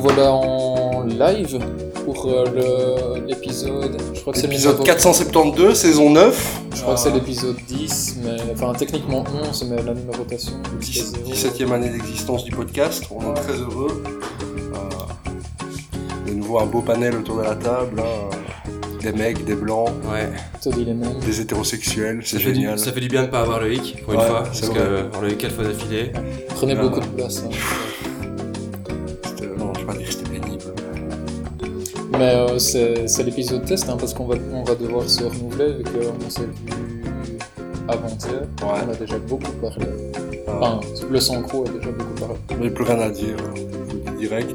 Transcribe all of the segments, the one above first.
Voilà en live pour euh, le- l'épisode. Je crois que c'est le Épisode numéro- 472, saison 9. Je crois que c'est Euh, l'épisode 10, mais enfin techniquement 11, mais la numérotation. c'est 10 zéro. 17e année d'existence du podcast. On est très heureux. Euh, de nouveau un beau panel autour de la table. hein. Des mecs, des blancs, Ouais, Toi, dis les mêmes. des hétérosexuels. C'est ça fait, du, génial. ça fait du bien de pas avoir le hic pour une Ouais, fois, parce qu'on l'a eu quatre fois d'affilée. Prenez beaucoup de place. hein. Mais euh, c'est l'épisode test, hein, parce qu'on va, on va devoir se renouveler, vu qu'on s'est vu avant-hier. Ouais. On a déjà beaucoup parlé. Ah. Enfin, le Sancro a déjà beaucoup parlé. Mais plus rien à dire. Je vous le dis direct.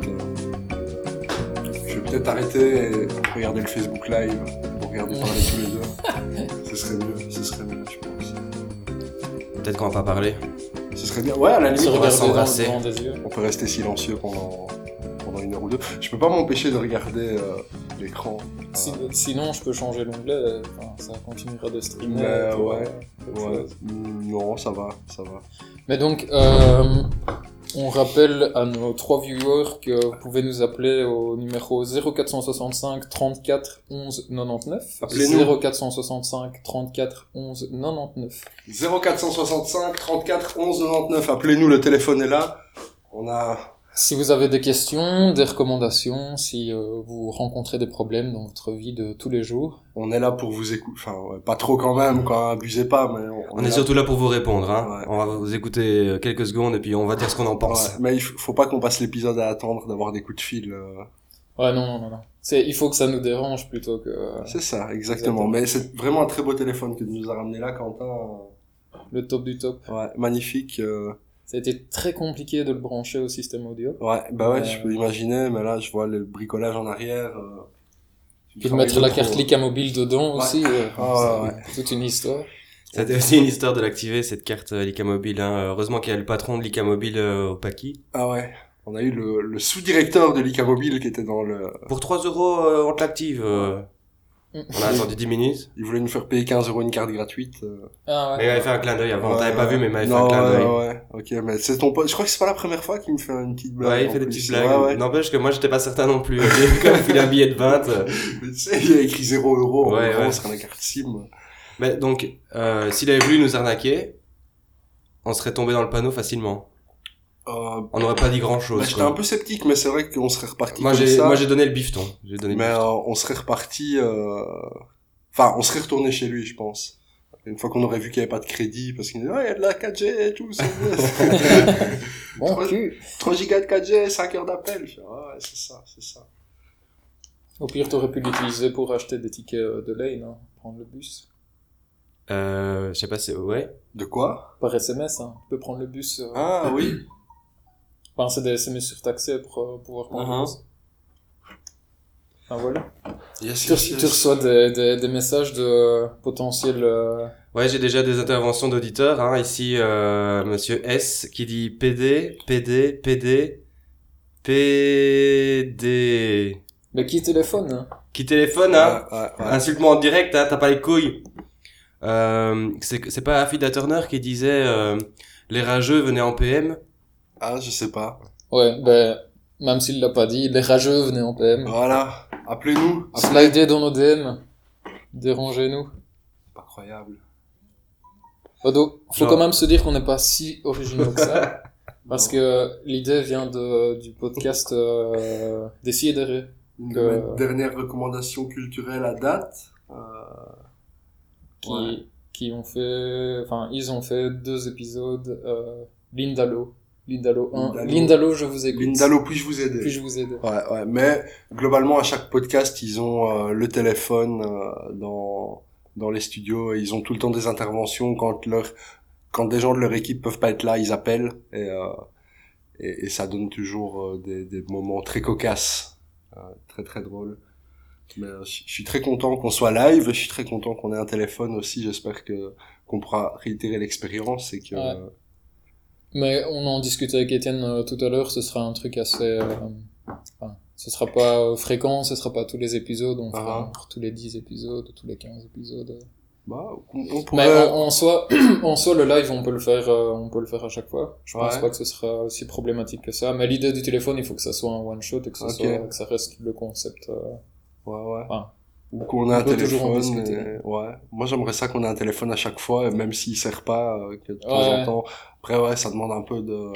Je vais peut-être arrêter et regarder le Facebook Live pour regarder parler tous les deux. Ce serait mieux, ce serait mieux, je pense. Peut-être qu'on va pas parler. Ce serait bien. Ouais, à la limite, on va s'embrasser. On peut rester silencieux pendant, ou deux. Je peux pas m'empêcher de regarder euh, l'écran. Si- Euh, sinon, je peux changer l'onglet, enfin, ça continuera de streamer. Mais, ouais, euh, ouais. chose. Mm, Non, ça va, ça va. Mais donc, euh, on rappelle à nos trois viewers que vous pouvez nous appeler au numéro 0465 34 11 99. Appelez-nous. 0465 34 11 99. 0465 34 11 99. Appelez-nous, le téléphone est là. On a. Si vous avez des questions, des recommandations, si euh, vous rencontrez des problèmes dans votre vie de tous les jours, On est là pour vous écouter. Enfin, ouais, pas trop quand même, quoi. Abusez pas, mais on, On est là- surtout là pour vous répondre. Hein. Ouais. On va vous écouter euh, quelques secondes et puis on va dire ce qu'on en pense. Ouais, mais il faut faut pas qu'on passe l'épisode à attendre d'avoir des coups de fil. euh. ouais, non, non, non, non. C'est, il faut que ça nous dérange plutôt que euh, C'est ça, exactement. Exactement. Mais c'est vraiment un très beau téléphone que tu nous as ramené là, Quentin. le top du top. Ouais, magnifique. euh. Ça a été très compliqué de le brancher au système audio. Ouais, bah ouais, Euh. je peux imaginer, mais là, je vois le bricolage en arrière. Euh... Puis de mettre la carte Lika mobile dedans Ouais. aussi. euh, Ah, ouais, c'est toute une histoire. C'était aussi une histoire de l'activer, cette carte euh, Lika Mobile. Hein. Heureusement qu'il y a le patron de Lika Mobile euh, au Paki. Ah ouais. On a eu le, le sous-directeur de l'ICA Mobile qui était dans le... Pour 3 euros, euh, on te l'active. euh. On a attendu 10 minutes. Il voulait nous faire payer 15 euros une carte gratuite. euh. Ah Mais il m'avait fait un clin d'œil avant. Ouais, T'avais pas vu, mais il m'avait fait un clin d'œil. ouais, ouais, ok, mais c'est ton pote. Je crois que c'est pas la première fois qu'il me fait une petite blague. Ouais, il en fait des plus. petites blagues. Ouais, ouais. N'empêche que moi, j'étais pas certain non plus. J'ai vu comme il a un billet de 20. euh. Mais tu sais, il a écrit 0 euros en Ouais, gros ouais. sur la carte SIM. Mais donc, euh, s'il avait voulu nous arnaquer, on serait tombé dans le panneau facilement. Euh, On n'aurait pas dit grand bah, chose. J'étais un peu sceptique, mais c'est vrai qu'on serait reparti Moi, j'ai, moi, j'ai donné le bifton. J'ai donné le Mais bifton. euh, on serait reparti... euh, Enfin, on serait retourné chez lui, je pense. Une fois qu'on aurait vu qu'il n'y avait pas de crédit, parce qu'il disait, ah, il y a de la 4G et tout, c'est. Bon Trois- cul. 3 gigas de 4G, 5 heures d'appel. Je fais, ah ouais, c'est ça, c'est ça. Au pire, t'aurais pu l'utiliser pour acheter des tickets euh, de lane, hein, prendre le bus. Euh, je sais pas si, ouais. De quoi? Par SMS, hein. tu peux prendre le bus. euh, Ah oui. Enfin, c'est des SMS surtaxés pour euh, pouvoir prendre Uh-huh. Ah voilà. Yes, Tu, yes, tu yes. reçois des, des, des messages de potentiels... euh, Ouais, j'ai déjà des interventions d'auditeurs. Hein. Ici, euh, Monsieur S qui dit PD, PD, PD, PD. Mais qui téléphone hein? Qui téléphone, hein? Ouais, ouais, ouais. Insulte-moi en direct, hein, t'as pas les couilles. Euh, c'est c'est pas Affida Turner qui disait euh, les rageux venaient en PM. Ah, je sais pas. Ouais, ben, même s'il l'a pas dit, les rageux venaient en PM. Voilà. Appelez-nous. Appelez. Slidez dans nos DM. Dérangez-nous. Incroyable. Odo, faut Genre- quand même se dire qu'on n'est pas si originaux que ça. Parce que l'idée vient de, du podcast euh, Décidéré. Une Que- de mes dernières recommandations culturelles à date. Euh, qui, Ouais. qui ont fait, enfin, ils ont fait deux épisodes, euh, Lindalo. Lindalo 1. Lindalo. Lindalo, je vous écoute. Lindalo, puis-je vous aider Puis-je vous aider? Ouais, ouais. Mais globalement, à chaque podcast, ils ont euh, le téléphone euh, dans dans les studios. Et ils ont tout le temps des interventions quand leur quand des gens de leur équipe peuvent pas être là, ils appellent et euh, et, et ça donne toujours euh, des des moments très cocasses, euh, très très drôles. Mais euh, je je suis très content qu'on soit live. Je suis très content qu'on ait un téléphone aussi. J'espère que qu'on pourra réitérer l'expérience et que Ouais. Mais on en discutait avec Étienne euh, tout à l'heure, ce sera un truc assez, euh, enfin, ce sera pas euh, fréquent, ce sera pas tous les épisodes, on fera Ah. tous les 10 épisodes, tous les 15 épisodes. Bah, on, on Mais en, en soi, en soi, le live, on peut le faire, on peut le faire à chaque fois. Je pense Ouais. pas que ce sera aussi problématique que ça. Mais l'idée du téléphone, il faut que ça soit un one shot et que ça Ok. soit, que ça reste le concept. euh, Ouais, ouais. Ah. Ou qu'on ait un téléphone. et- Ouais. Moi, j'aimerais ça qu'on ait un téléphone à chaque fois, même s'il sert pas, euh, que de temps Ouais. en temps. Après, ouais, ça demande un peu de,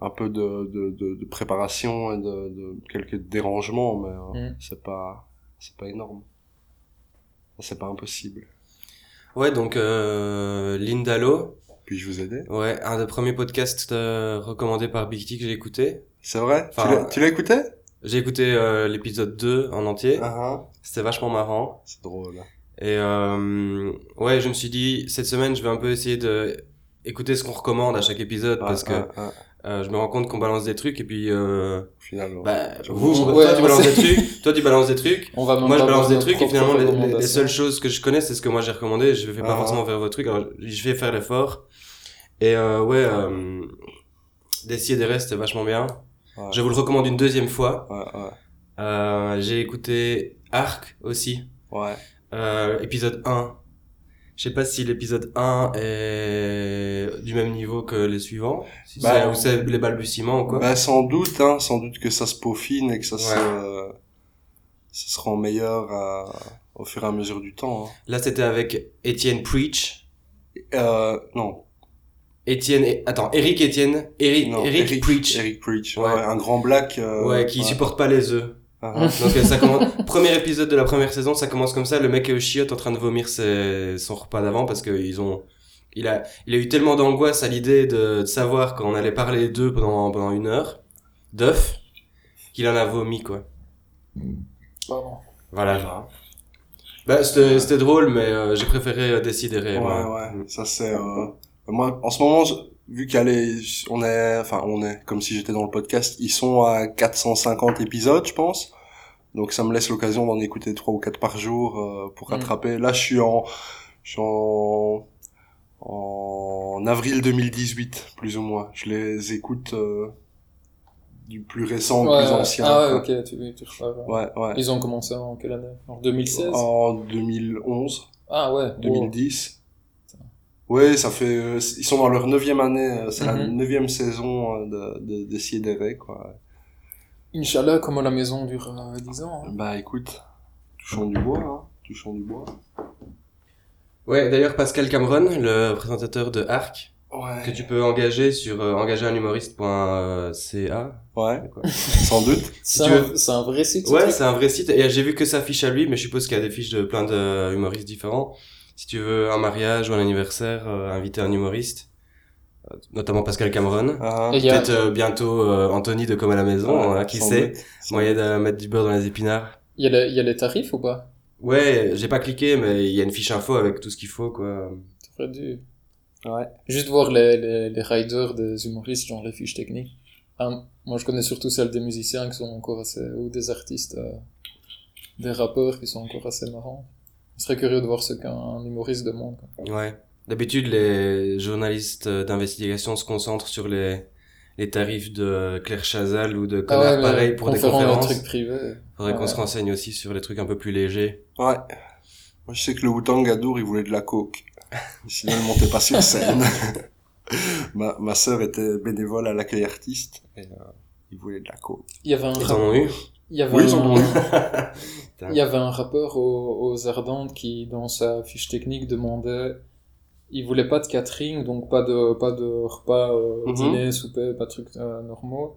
un peu de, de, de, de préparation et de, de quelques dérangements, mais euh, Mm. c'est pas, c'est pas énorme. C'est pas impossible. Ouais, donc euh, Lindalo, Puis-je vous aider ouais, un des premiers podcasts euh, recommandés par Big T que j'ai écouté. C'est vrai? Enfin, Tu l'as écouté? J'ai écouté euh, l'épisode 2 en entier. Ah, ah. C'était vachement marrant. C'est drôle. Et euh, ouais, je me suis dit, cette semaine, je vais un peu essayer de écouter ce qu'on recommande à chaque épisode parce que Ah, ah, euh, je me rends compte qu'on balance des trucs et puis euh, finalement. bah, Je vous, comprends. toi Ouais, tu balances des trucs, toi tu balances des trucs. On va même Moi je balance des trucs et finalement les, seules choses que je connais c'est ce que moi j'ai recommandé. Je vais pas Ah. forcément faire vos trucs, alors je vais faire l'effort. Et euh, ouais, euh, d'essayer des restes, c'est vachement bien. Je vous le recommande une deuxième fois. Ouais, ouais. Euh, j'ai écouté Arc aussi. Ouais. Euh, épisode 1. Je sais pas si l'épisode 1 est du même niveau que les suivants. Si Bah, c'est- ou c'est les balbutiements ou quoi. Bah, sans doute, hein, sans doute que ça se peaufine et que ça Ouais. se, ça se rend meilleur à- au fur et à mesure du temps. hein. Là, c'était avec Étienne Preach. Euh, non, Étienne, et... attends, Eric Étienne, Eric, non, Eric, Preach. Eric Preach, Ouais. ouais, un grand black. euh, ouais, qui supporte pas les œufs. Ah, ah. Donc euh, ça commence, premier épisode de la première saison, ça commence comme ça, le mec est au chiotte en train de vomir ses... son repas d'avant parce que ils ont, il a, il a eu tellement d'angoisse à l'idée de, de savoir qu'on allait parler d'œufs pendant, pendant une heure, d'œufs, qu'il en a vomi quoi. Pardon. Voilà. Bah c'était, c'était drôle mais euh, j'ai préféré euh, Décideret. Ouais, moi. ouais, ça c'est. Euh... Moi, en ce moment, vu qu'elle est, on est, enfin, on est, comme si j'étais dans le podcast, ils sont à 450 épisodes, je pense. Donc ça me laisse l'occasion d'en écouter trois ou quatre par jour euh, pour Mm. rattraper. Là, je suis en, je suis en, en avril 2018, plus ou moins. Je les écoute euh, du plus récent au Ouais, plus ancien. Ah ouais, quoi. ok, tu, tu. Ouais, ouais. Ils ont commencé en quelle année? En 2016 En 2011. Ah ouais. 2010. Oui, ça fait. euh, Ils sont dans leur neuvième année. euh, C'est la Mhm. neuvième saison euh, de de, de quoi. Inch'Allah, comment la maison dure euh, 10 ans. hein. Bah écoute, touchons du bois, hein. Touchons du bois. Ouais, d'ailleurs Pascal Cameron, le présentateur de Arc, Ouais. que tu peux engager sur euh, engagerinhumoriste.ca. Ouais, Quoi. sans doute. C'est un, veux- un vrai site Ouais, c'est un vrai site. Et j'ai vu que ça fiche à lui, mais je suppose qu'il y a des fiches de plein de humoristes différents. Si tu veux un mariage ou un anniversaire, euh, inviter un humoriste, euh, notamment Pascal Cameron. Ah, Et il y a- Peut-être euh, bientôt euh, Anthony de Comme à la maison, ouais, hein, qui sait. Moyen de mettre du beurre dans les épinards. Il y, a les, il y a les tarifs ou pas? Ouais, j'ai pas cliqué, mais il y a une fiche info avec tout ce qu'il faut, quoi. T'aurais dû Ouais. juste voir les, les, les riders des humoristes, genre les fiches techniques. Ah, moi, je connais surtout celles des musiciens qui sont encore assez... ou des artistes, euh, des rappeurs qui sont encore assez marrants. Je serais curieux de voir ce qu'un humoriste demande. quoi. Ouais. D'habitude, les journalistes d'investigation se concentrent sur les, les tarifs de Claire Chazal ou de Connard Ah ouais, les pareil pour des conférences, conférences. trucs privés. Faudrait qu'on se renseigne aussi sur les trucs un peu plus légers. Ouais. Moi, je sais que le Wu-Tang il voulait de la coke. Sinon, il montait pas sur scène. ma, ma sœur était bénévole à l'accueil artiste. Et, euh, il voulait de la coke. Il y avait un, Ils en ont eu? Il y avait Oui, un-. Il y avait un rappeur aux, aux Ardentes qui, dans sa fiche technique, demandait, il voulait pas de catering, donc pas de, pas de repas, euh, Mhm. dîner, souper, pas de trucs euh, normaux.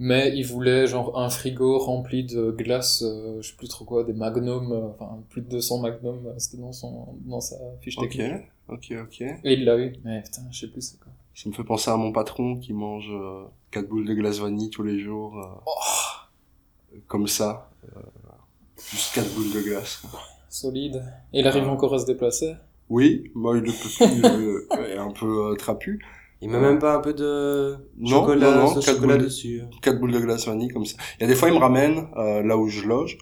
Mais il voulait genre un frigo rempli de glace, euh, je sais plus trop quoi, des magnums, euh, enfin plus de 200 magnums, c'était dans son, dans sa fiche Ok, technique. ok, ok. Et il l'a eu. Mais putain, je sais plus c'est quoi. Ça me fait penser à mon patron qui mange euh, quatre boules de glace vanille tous les jours. euh, Comme ça. euh, juste quatre boules de glace. Solide. Et il arrive encore à se déplacer? Oui, moi il est petit, euh, est un peu euh, trapu. Il met même pas un peu de Non, chocolat, non, non, sauce quatre chocolat boules. dessus. Quatre boules de glace vanille comme ça. Il y a des fois il me ramène euh, là où je loge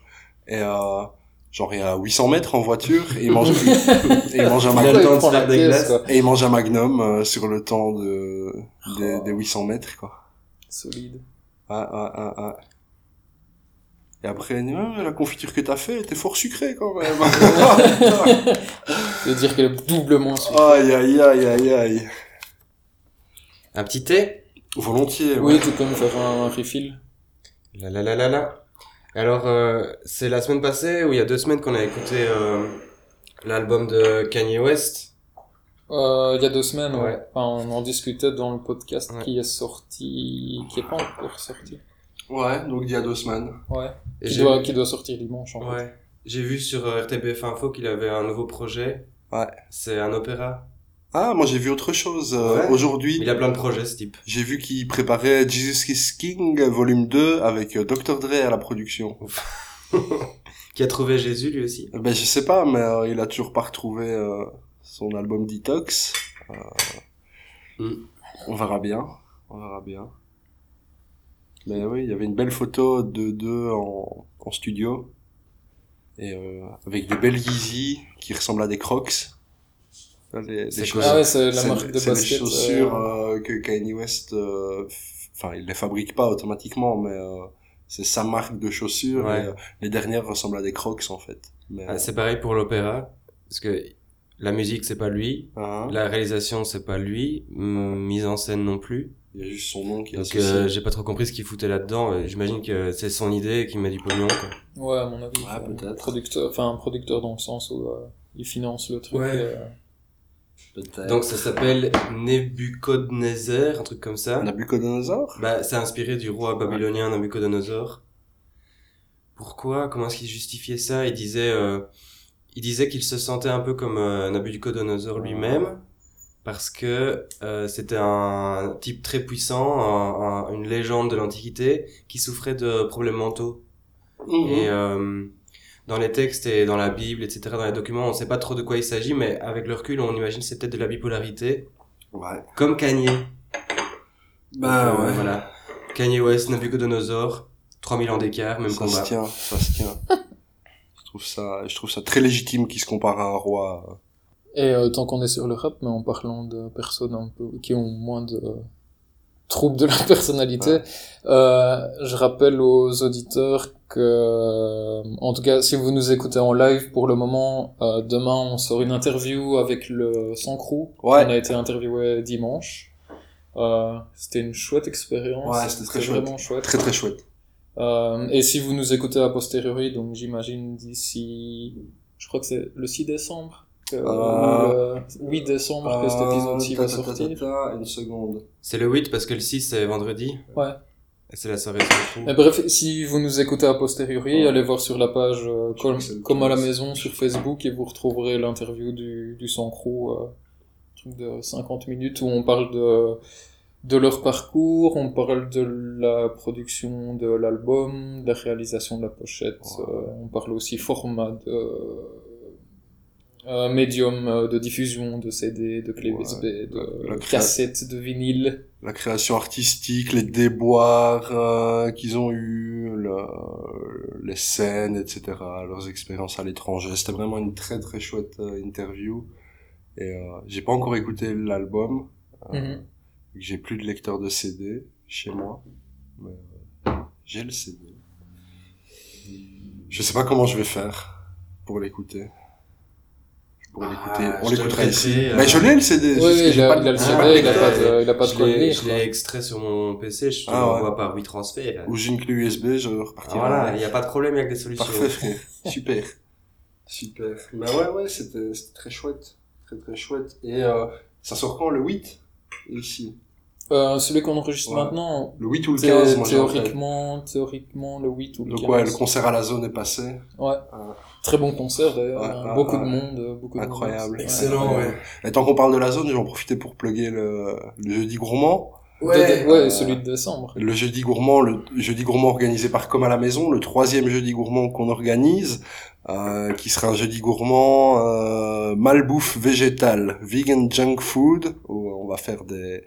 et euh, genre il y a 800 mètres en voiture et il mange, et il mange un magnum. de. Et il mange un euh, sur le temps de, des, Oh. des 800 mètres, quoi. Solide. Ah, ah, ah, ah. Et après, elle dit, Ah, la confiture que t'as fait, était fort sucrée quand même. C'est-à-dire qu'elle est doublement sucrée. aïe, aïe, aïe, aïe, aïe. Un petit thé Volontiers, ouais. Oui, tu peux me faire un refill. La la la la la. Alors, euh, c'est la semaine passée ou il y a deux semaines qu'on a écouté euh, l'album de Kanye West. Euh, il y a deux semaines, ouais. Ouais. Enfin, on en discutait dans le podcast Ouais. qui est sorti, qui est pas encore sorti. Ouais, donc il y a deux semaines. Ouais. Et Qui j'ai- doit, qui doit sortir dimanche, en fait. Ouais. J'ai vu sur euh, RTBF Info qu'il avait un nouveau projet. Ouais. C'est un opéra. Ah, moi j'ai vu autre chose. euh, Ouais. Aujourd'hui, Il a plein de projets, ce type. j'ai vu qu'il préparait Jesus is King, volume 2, avec euh, Dr. Dre à la production. Qui a trouvé Jésus, lui aussi. Ben, je sais pas, mais euh, il a toujours pas retrouvé euh, son album Detox. Euh, Mm. On verra bien. On verra bien. Mais oui, il y avait une belle photo de deux en, en studio. Et euh, avec des belles Yeezy qui ressemblent à des Crocs. Les- chaussures- Ah ouais, c'est la marque de c'est les basket. chaussures euh, euh, que Kanye West, euh, enfin, il les fabrique pas automatiquement, mais euh, c'est sa marque de chaussures. Ouais. et, les dernières ressemblent à des Crocs en fait. Ah, c'est pareil pour l'opéra. Parce que la musique, c'est pas lui. hein, La réalisation, c'est pas lui. Mise en scène non plus. Il y a juste son nom qui est Donc, euh, j'ai pas trop compris ce qu'il foutait là-dedans. J'imagine que c'est son idée et qu'il met du pognon, quoi. Ouais, à mon avis. Ouais, enfin, peut-être. Producteur, enfin, un producteur dans le sens où euh, il finance le truc. Ouais. euh, Peut-être. Donc, ça s'appelle Nebuchadnezzar, un truc comme ça. Nabucodonosor Bah, c'est inspiré du roi babylonien Nabucodonosor. Pourquoi? Comment est-ce qu'il justifiait ça? Il disait, euh, il disait qu'il se sentait un peu comme euh, Nabucodonosor lui-même, parce que euh, c'était un type très puissant, un- un- une légende de l'Antiquité, qui souffrait de problèmes mentaux. Mhm. Et euh, dans les textes et dans la Bible, etc., dans les documents, on sait pas trop de quoi il s'agit, mais avec le recul, on imagine que c'est peut-être de la bipolarité, Ouais. comme Kanye. Bah Donc, euh, ouais. Voilà. Kanye West, Nabucodonosor, 3000 ans d'écart, même ça combat. se tient, ça se tient. je trouve ça, je trouve ça très légitime qu'il se compare à un roi. Et euh, tant qu'on est sur le rap, mais en parlant de personnes un peu qui ont moins de troubles de la personnalité, euh, je rappelle aux auditeurs que, en tout cas, si vous nous écoutez en live, pour le moment, euh, demain on sort une interview avec le Sancrou. Ouais. On a été interviewé dimanche. Euh, c'était une chouette expérience. Ouais, c'était très chouette. vraiment chouette. Très très chouette. Euh, et si vous nous écoutez a posteriori, donc j'imagine d'ici, je crois que c'est le 6 décembre, Euh, ou le 8 décembre que cet épisode-ci Euh, va ta, ta, ta, sortir. Une seconde. C'est le 8 parce que le 6 c'est vendredi. Ouais. Et c'est la soirée. Mais bref, si vous nous écoutez a posteriori, Ouais. allez voir sur la page euh, comme, comme à la 15. maison sur Facebook et vous retrouverez l'interview du, du Sancro, euh, truc de 50 minutes où on parle de, de leur parcours, on parle de la production de l'album, de la réalisation de la pochette, Ouais. euh, on parle aussi format de euh, médium de diffusion de CD, de clés Ouais. USB, de La- cassettes, de vinyle. La création artistique, les déboires euh, qu'ils ont eu, le- les scènes, etc., leurs expériences à l'étranger. C'était vraiment une très très chouette euh, interview. Et euh, j'ai pas encore écouté l'album. Que J'ai plus de lecteur de CD chez moi. Mais j'ai le CD. Je sais pas comment je vais faire pour l'écouter. Je pourrais l'écouter. Ah, On je te l'écoutera le ici. euh. Mais je l'ai le CD. Oui, oui, il a, pas il a le CD, de il a pas de, il a pas de Je quoi l'ai lire. je l'ai extrait sur mon PC, je te Ah, l'envoie ouais. par WeTransfer. Ou j'ai une clé USB, je Ah, repartirai. voilà, il n'y a pas de problème avec des solutions. Parfait. Super. Super. Bah ouais, ouais, c'était c'était très chouette. Très, très chouette. Et euh, ça sort quand Le 8 Ici. Euh, celui qu'on enregistre Ouais. maintenant, Le 8 ou le thé- 15, moi j'ai en tête. théoriquement, théoriquement, le 8 ou le 15. Donc ouais, le concert à la zone est passé. Ouais. Ah. Très bon concert d'ailleurs, Ouais, hein. ouais, beaucoup ouais. de monde, euh, beaucoup de Incroyable. monde. Excellent, ouais. Et tant qu'on parle de la zone, je vais en profiter pour plugger le, le jeudi gourmand. De- de- ouais, euh, celui de décembre. Le jeudi gourmand, le jeudi gourmand organisé par Comme à la maison, le troisième jeudi gourmand qu'on organise. euh, qui sera un jeudi gourmand, euh, malbouffe végétale, vegan junk food, où on va faire des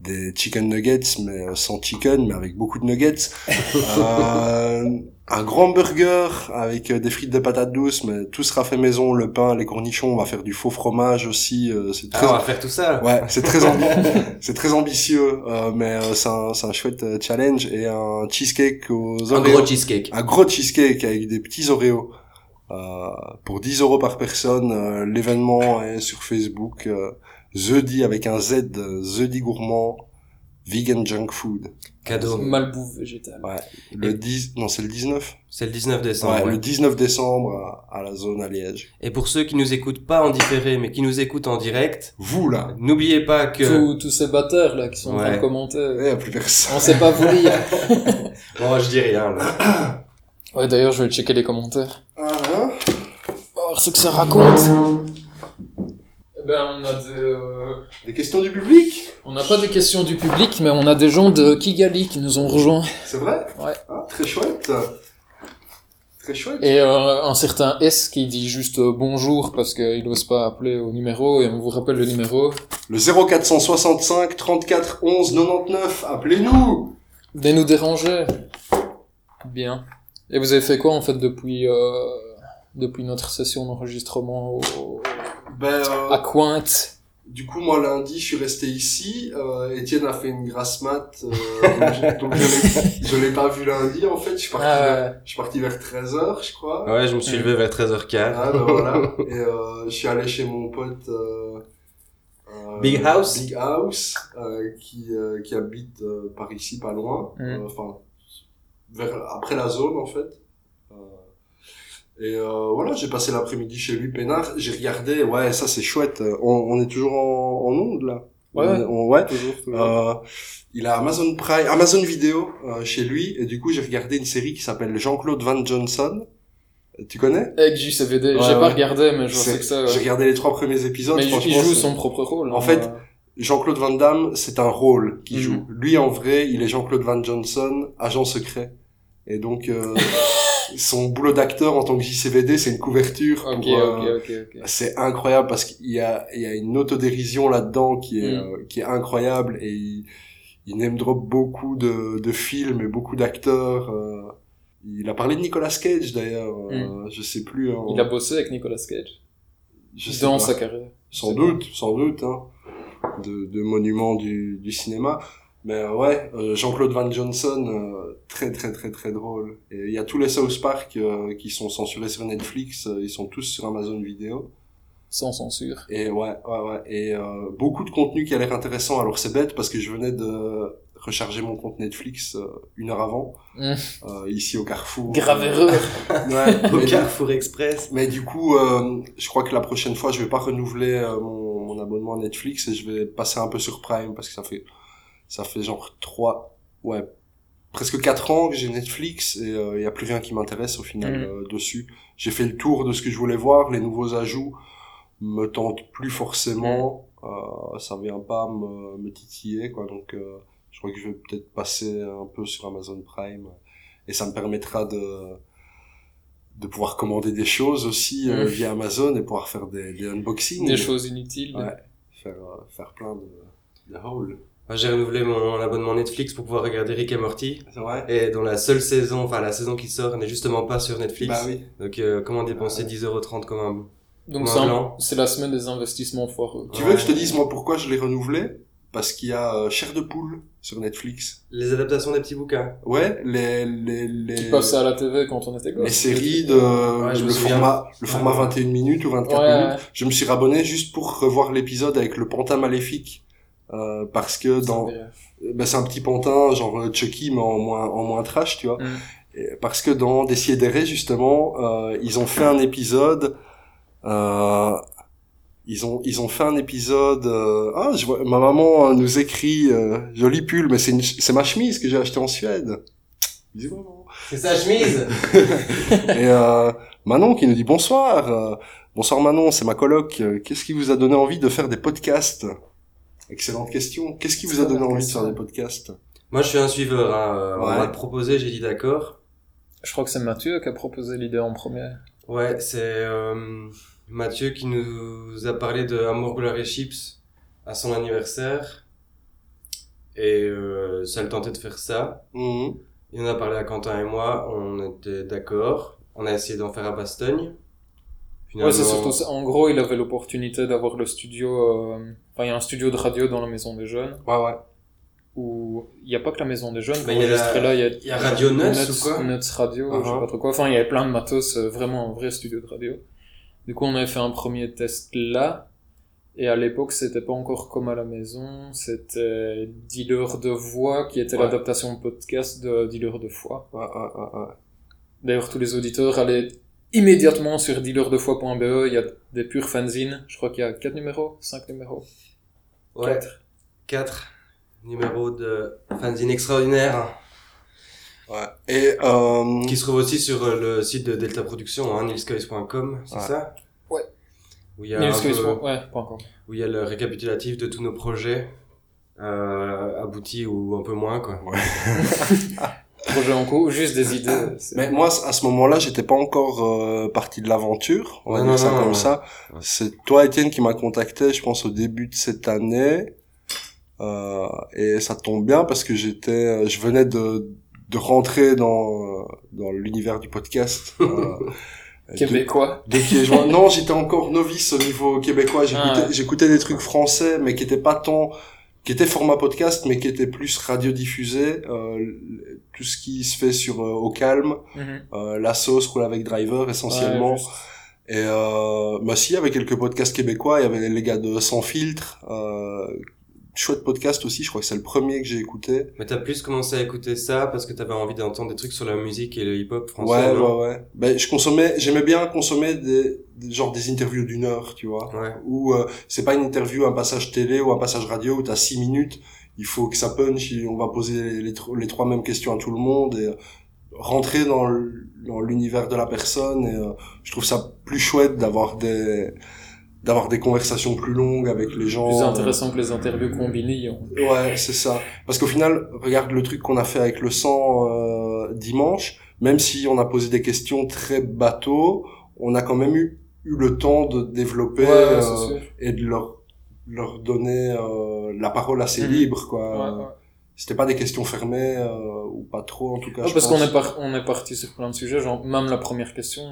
des chicken nuggets, mais euh, sans chicken, mais avec beaucoup de nuggets. euh, un grand burger avec euh, des frites de patates douces, mais tout sera fait maison, le pain, les cornichons, on va faire du faux fromage aussi. euh, c'est Ah, très on va faire tout ça. Ouais, c'est très c'est très ambitieux, euh, mais c'est un, c'est un chouette challenge et un cheesecake aux Un Oreos. gros cheesecake. un gros cheesecake avec des petits Oreos. Pour 10 euros par personne, l'événement est sur Facebook. Jeudi avec un Z, Jeudi gourmand, vegan junk food. Cadeau. Malbouffe végétale. Ouais. Le 10, non c'est le 19. C'est le 19 décembre. Ouais, ouais. le 19 décembre à, à la zone à Liège. Et pour ceux qui nous écoutent pas en différé, mais qui nous écoutent en direct, Vous là, n'oubliez pas que... Tous, tous ces bâtards là qui sont en train Ouais. de commenter. a plus personne. On sait pas vous lire. Bon, je dis rien, là. Ouais, d'ailleurs, je vais checker les commentaires. Ah, hein Voir ce que ça raconte. Ben, on a des, euh, Des questions du public on n'a pas des questions du public, mais on a des gens de Kigali qui nous ont rejoints. C'est vrai Ouais. Ah, très chouette. Très chouette. Et euh, un certain S qui dit juste euh, bonjour parce qu'il n'ose pas appeler au numéro et on vous rappelle le numéro. Le 0465 34 11 99, appelez-nous Venez nous déranger. Bien. Et vous avez fait quoi en fait depuis euh, depuis notre session d'enregistrement au... Ben, euh, à Cointe du coup, moi, lundi, je suis resté ici. Euh, Étienne a fait une grasse mat. Euh, donc je- donc je l'ai- pas vu lundi, en fait. Je suis parti, Ah ouais. vers, je suis parti vers 13h, je crois. Ouais, je me suis levé vers 13h15. Ah, ben voilà. Et euh, je suis allé chez mon pote... Euh, euh, Big House Big House, euh, qui, euh, qui habite euh, par ici, pas loin. Mm. Euh, Enfin, vers, après la zone, en fait. Et euh, voilà, j'ai passé l'après-midi chez lui, peinard. J'ai regardé, ouais, ça c'est chouette. On, on est toujours en, en onde, là. Ouais. On- on- ouais. Toujours, toujours. Euh, il a Amazon Prime, Amazon Vidéo euh, chez lui, et du coup j'ai regardé une série qui s'appelle Jean-Claude Van Johnson. Tu connais? Avec JCVD, Ouais, j'ai ouais. pas regardé, mais je vois C'est- que ça. J'ai regardé les trois premiers épisodes. Mais il joue son propre rôle. En hein. fait, Jean-Claude Van Damme, c'est un rôle qu'il Mhm. joue. Lui, en vrai, il est Jean-Claude Van Johnson, agent secret. Et donc, euh, son boulot d'acteur en tant que JCVD, c'est une couverture. Ok, pour, euh, ok, ok, ok. C'est incroyable parce qu'il y a, il y a une autodérision là-dedans qui est, Mm. euh, qui est incroyable et il, il name drop beaucoup de, de films et beaucoup d'acteurs. euh. il a parlé de Nicolas Cage d'ailleurs, euh, je sais plus. hein. Il a bossé avec Nicolas Cage? je sais Dans pas. sa carrière. Sans doute, sans doute, hein, de, de monuments du, du cinéma. Mais euh, ouais, euh, Jean-Claude Van Johnson, euh, très très très très drôle. Et il y a tous les South Park euh, qui sont censurés sur Netflix, euh, ils sont tous sur Amazon Vidéo. Sans censure. Et ouais, ouais, ouais. Et euh, beaucoup de contenu qui a l'air intéressant. Alors c'est bête parce que je venais de recharger mon compte Netflix euh, une heure avant, Mm. euh, ici au Carrefour. Grave erreur. Ouais, Au Carrefour Express. mais du coup, euh, je crois que la prochaine fois, je vais pas renouveler mon, mon abonnement à Netflix et je vais passer un peu sur Prime parce que ça fait ça fait genre trois, ouais, presque quatre ans que j'ai Netflix et il y a plus rien qui m'intéresse au final Mm. euh, dessus. J'ai fait le tour de ce que je voulais voir, les nouveaux ajouts me tentent plus forcément, euh, ça vient pas me, me titiller quoi, donc euh, je crois que je vais peut-être passer un peu sur Amazon Prime et ça me permettra de de pouvoir commander des choses aussi euh, Mm. via Amazon et pouvoir faire des, des unboxings, Des choses inutiles. Ouais. faire euh, faire plein de, de hauls. J'ai renouvelé mon abonnement Netflix pour pouvoir regarder Rick et Morty. C'est vrai Et dans la seule saison, enfin la saison qui sort n'est justement pas sur Netflix. Bah oui. Donc euh, comment dépenser Ouais. 10,30€ comme un... Donc c'est un- blanc. c'est la semaine des investissements foireux. Tu Ouais. veux que je te dise moi pourquoi je l'ai renouvelé? Parce qu'il y a euh, Chair de poule sur Netflix. Les adaptations des petits bouquins. Ouais, les les les Qui passait à la TV quand on était gosse. les séries de Ouais, je me le format le Ouais. format 21 minutes ou 24 Ouais, minutes. Je me suis rabonné juste pour revoir l'épisode avec le pantin maléfique euh, parce que dans ben, c'est un petit pantin genre euh, Chucky mais en moins en moins trash, tu vois. Mm. Et parce que dans Décidéré, justement, euh, ils ont fait un épisode. Euh, ils ont ils ont fait un épisode. euh, ah, je vois, ma maman nous écrit euh, joli pull, mais c'est c'est ma chemise que j'ai achetée en Suède. C'est sa chemise Et euh, Manon qui nous dit bonsoir. euh, bonsoir Manon, c'est ma coloc. Qu'est-ce qui vous a donné envie de faire des podcasts? Excellente question. Qu'est-ce qui vous a donné envie de faire des podcasts? Moi je suis un suiveur. Hein. Euh, On m'a proposé, j'ai dit d'accord. Je crois que c'est Mathieu qui a proposé l'idée en premier. Ouais, c'est euh, Mathieu qui nous a parlé de Amour, Gloire et Chips à son anniversaire. Et euh, ça le tentait de faire ça. Mhm. Il en a parlé à Quentin et moi, on était d'accord. On a essayé d'en faire à Bastogne. Ouais, c'est surtout ça. En gros, il avait l'opportunité d'avoir le studio. euh, Enfin, il y a un studio de radio dans la maison des jeunes. Ouais, ouais. Où il n'y a pas que la maison des jeunes. Bah, il y a la- enregistrer là, il y y a Radio Nuts ou quoi Nuts Radio, je sais Uh-huh. pas trop quoi. Enfin, il y avait plein de matos, euh, vraiment un vrai studio de radio. Du coup, on avait fait un premier test là. Et à l'époque, c'était pas encore comme à la maison. C'était Dealer de voix, qui était Ouais. l'adaptation podcast de Dealer de foi. Ouais, ouais, ouais, ouais. D'ailleurs, tous les auditeurs allaient immédiatement sur dealerdefoix.be. Il y a des purs fanzines. Je crois qu'il y a 4 numéros, 5 numéros. Ouais, Quatre. 4 numéros de fanzine extraordinaire. Ouais. Et, euh, Qui se trouve aussi sur euh, le site de Delta Productions, hein, nilscoys.com, c'est Ouais. ça? Ouais. Où il y a peu- Ouais, pas encore. où il y a le récapitulatif de tous nos projets euh, aboutis ou un peu moins quoi. Projet en cours, juste des idées. c'est- Mais moi, à ce moment-là, j'étais pas encore euh, parti de l'aventure, on va dire ça comme ça. C'est toi, Étienne, qui m'a contacté, je pense, au début de cette année. Euh, et ça tombe bien parce que j'étais, euh, je venais de, de rentrer dans, dans l'univers du podcast. Euh, Québécois. de, de. Non, j'étais encore novice au niveau québécois. J'écoutais, Ah j'écoutais des trucs français, mais qui étaient pas tant, qui étaient format podcast, mais qui étaient plus radiodiffusés. Euh, tout ce qui se fait sur euh, au calme, Mhm. euh, la sauce roule avec driver essentiellement. Ouais. Et euh, bah si, il y avait quelques podcasts québécois. Il y avait les gars de Sans filtre. Chouette podcast aussi. Je crois que c'est le premier que j'ai écouté. Mais t'as plus commencé à écouter ça parce que t'avais envie d'entendre des trucs sur la musique et le hip-hop français. ouais, non ouais, ouais. Ben, je consommais, j'aimais bien consommer des, des genre des interviews d'une heure, tu vois. Ouais. Où euh, c'est pas une interview, un passage télé ou un passage radio où t'as six minutes. Il faut que ça punch. On va poser les, les, tro- les trois mêmes questions à tout le monde et euh, rentrer dans l'univers de la personne. Et euh, je trouve ça plus chouette d'avoir des d'avoir des conversations plus longues avec les gens. Plus intéressant que les interviews combinées. on- Ouais, c'est ça. Parce qu'au final, regarde le truc qu'on a fait avec le sang euh, dimanche, même si on a posé des questions très bateau, on a quand même eu, eu le temps de développer Ouais, euh, sûr. et de leur leur donner euh, la parole assez Mhm. libre quoi. Ouais, ouais. C'était pas des questions fermées euh, ou pas trop en tout cas. Parce qu'on est, par- on est parti sur plein de sujets, genre même la première question,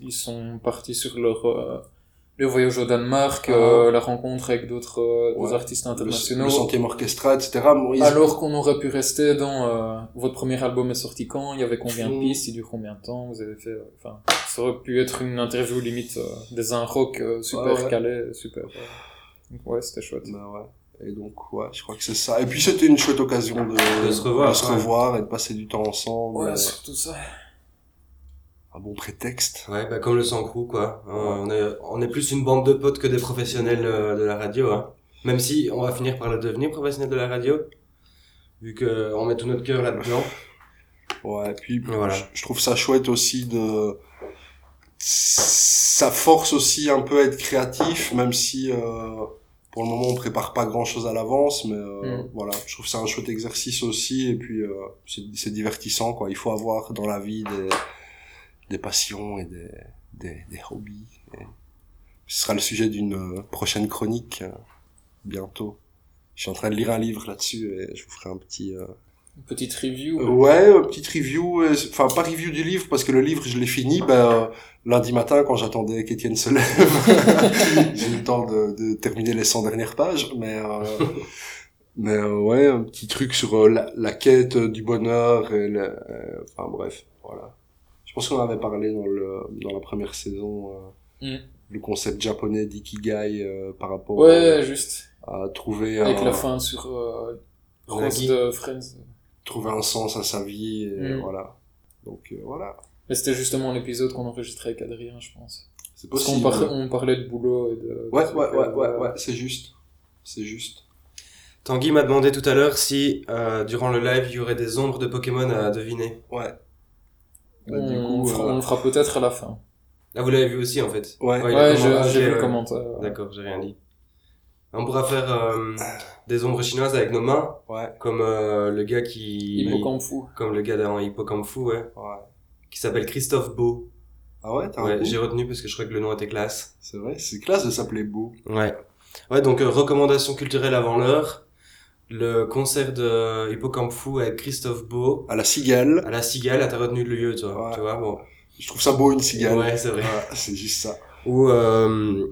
ils sont partis sur leur euh, le voyage au Danemark, Ah. euh, la rencontre avec d'autres euh, des Ouais. artistes internationaux. le centième orchestra, etc. Ils- Alors qu'on aurait pu rester dans euh, votre premier album est sorti quand, il y avait combien de pistes, il dure combien de temps, vous avez fait, euh, enfin, ça aurait pu être une interview limite euh, des un rock euh, super Ouais, ouais. calé, super. donc ouais, c'était chouette. Bah ouais. Et donc, ouais, je crois que c'est ça. Et puis, c'était une chouette occasion de, De se revoir, de se ouais. revoir et de passer du temps ensemble. Ouais, surtout ça. Un bon prétexte. Ouais, bah comme le sang crew quoi. Euh, on est on est plus une bande de potes que des professionnels euh, de la radio hein. Même si on va finir par le devenir professionnel de la radio vu que on met tout notre cœur là-dedans. Ouais, et puis, Voilà. je, je trouve ça chouette aussi de... Ça force aussi un peu à être créatif, même si, euh, pour le moment, on prépare pas grand-chose à l'avance, mais euh, Mm. voilà, je trouve ça un chouette exercice aussi, et puis euh, c'est c'est divertissant, quoi. Il faut avoir dans la vie des, des passions et des, des, des hobbies. Et ce sera le sujet d'une euh, prochaine chronique, euh, bientôt. Je suis en train de lire un livre là-dessus, et je vous ferai un petit... euh, Une petite review. Ouais, une petite review, euh, enfin pas review du livre parce que le livre je l'ai fini ben, euh, lundi matin quand j'attendais qu'Étienne se lève. J'ai eu le temps de, de terminer les 100 dernières pages, mais euh, mais euh, ouais, un petit truc sur euh, la, la quête du bonheur et le, euh, enfin bref, voilà. Je pense qu'on avait parlé dans le dans la première saison euh, Mm. le concept japonais d'ikigai euh, par rapport Ouais, juste. à trouver Avec un, la fin sur euh, Rose Nagi. de Friends. trouver un sens à sa vie et Mm. voilà. Donc euh, voilà. Mais c'était justement l'épisode qu'on enregistrait avec Adrien, je pense. C'est Parce qu'on possible. par- on parlait de boulot et de... Ouais, de ouais, ouais, euh, ouais, ouais, c'est juste. C'est juste. Tanguy m'a demandé tout à l'heure si euh, durant le live il y aurait des ombres de Pokémon à deviner. Ouais. Bah, on, du coup, fera- euh, on le fera peut-être à la fin. Ah vous l'avez vu aussi en fait. Ouais. a Ouais, j'ai vu ouais. le commentaire. ouais. D'accord, j'ai rien dit. On pourra faire euh, des ombres chinoises avec nos mains, Ouais, comme euh, le gars qui, Hippocampe fou. comme le gars dans Hippocampe fou, ouais, ouais. qui s'appelle Christophe Beau. Ah ouais, t'as un Ouais, j'ai retenu parce que je crois que le nom était classe. C'est vrai, c'est classe de s'appeler Beau. Ouais. Ouais, donc euh, recommandation culturelle avant l'heure. Le concert de Hippocampe Fou avec Christophe Beau À la cigale. à la Cigale. T'as retenu le lieu, toi. Ouais. Tu vois, bon. Je trouve ça beau une cigale. Ouais, c'est vrai. Ouais, c'est juste ça. Ou euh,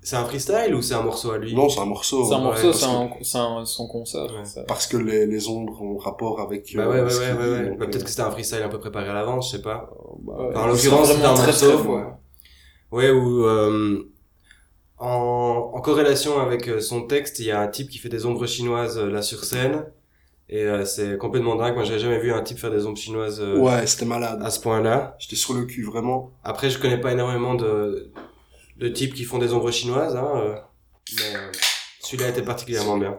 c'est un freestyle ou c'est un morceau à lui? Non, c'est un morceau. C'est un ouais, morceau, parce c'est que- un, c'est un, son concert. Ouais. Parce que les, les ombres ont rapport avec. Bah euh, ouais, ouais, ce ouais, ouais. ouais. donc, Bah, peut-être euh, que c'était un freestyle un peu préparé à l'avance, je sais pas. bah, Ouais. en l'occurrence, C'est c'était un très, morceau. très. Ouais, ou euh, en, en corrélation avec euh, son texte, il y a un type qui fait des ombres chinoises euh, là sur scène. Et euh, c'est complètement dingue. Moi, j'avais jamais vu un type faire des ombres chinoises euh, Ouais, c'était malade. à ce point-là. J'étais sur le cul, vraiment. Après, je connais pas énormément de, de types qui font des ombres chinoises, hein, euh, mais celui-là était particulièrement bien.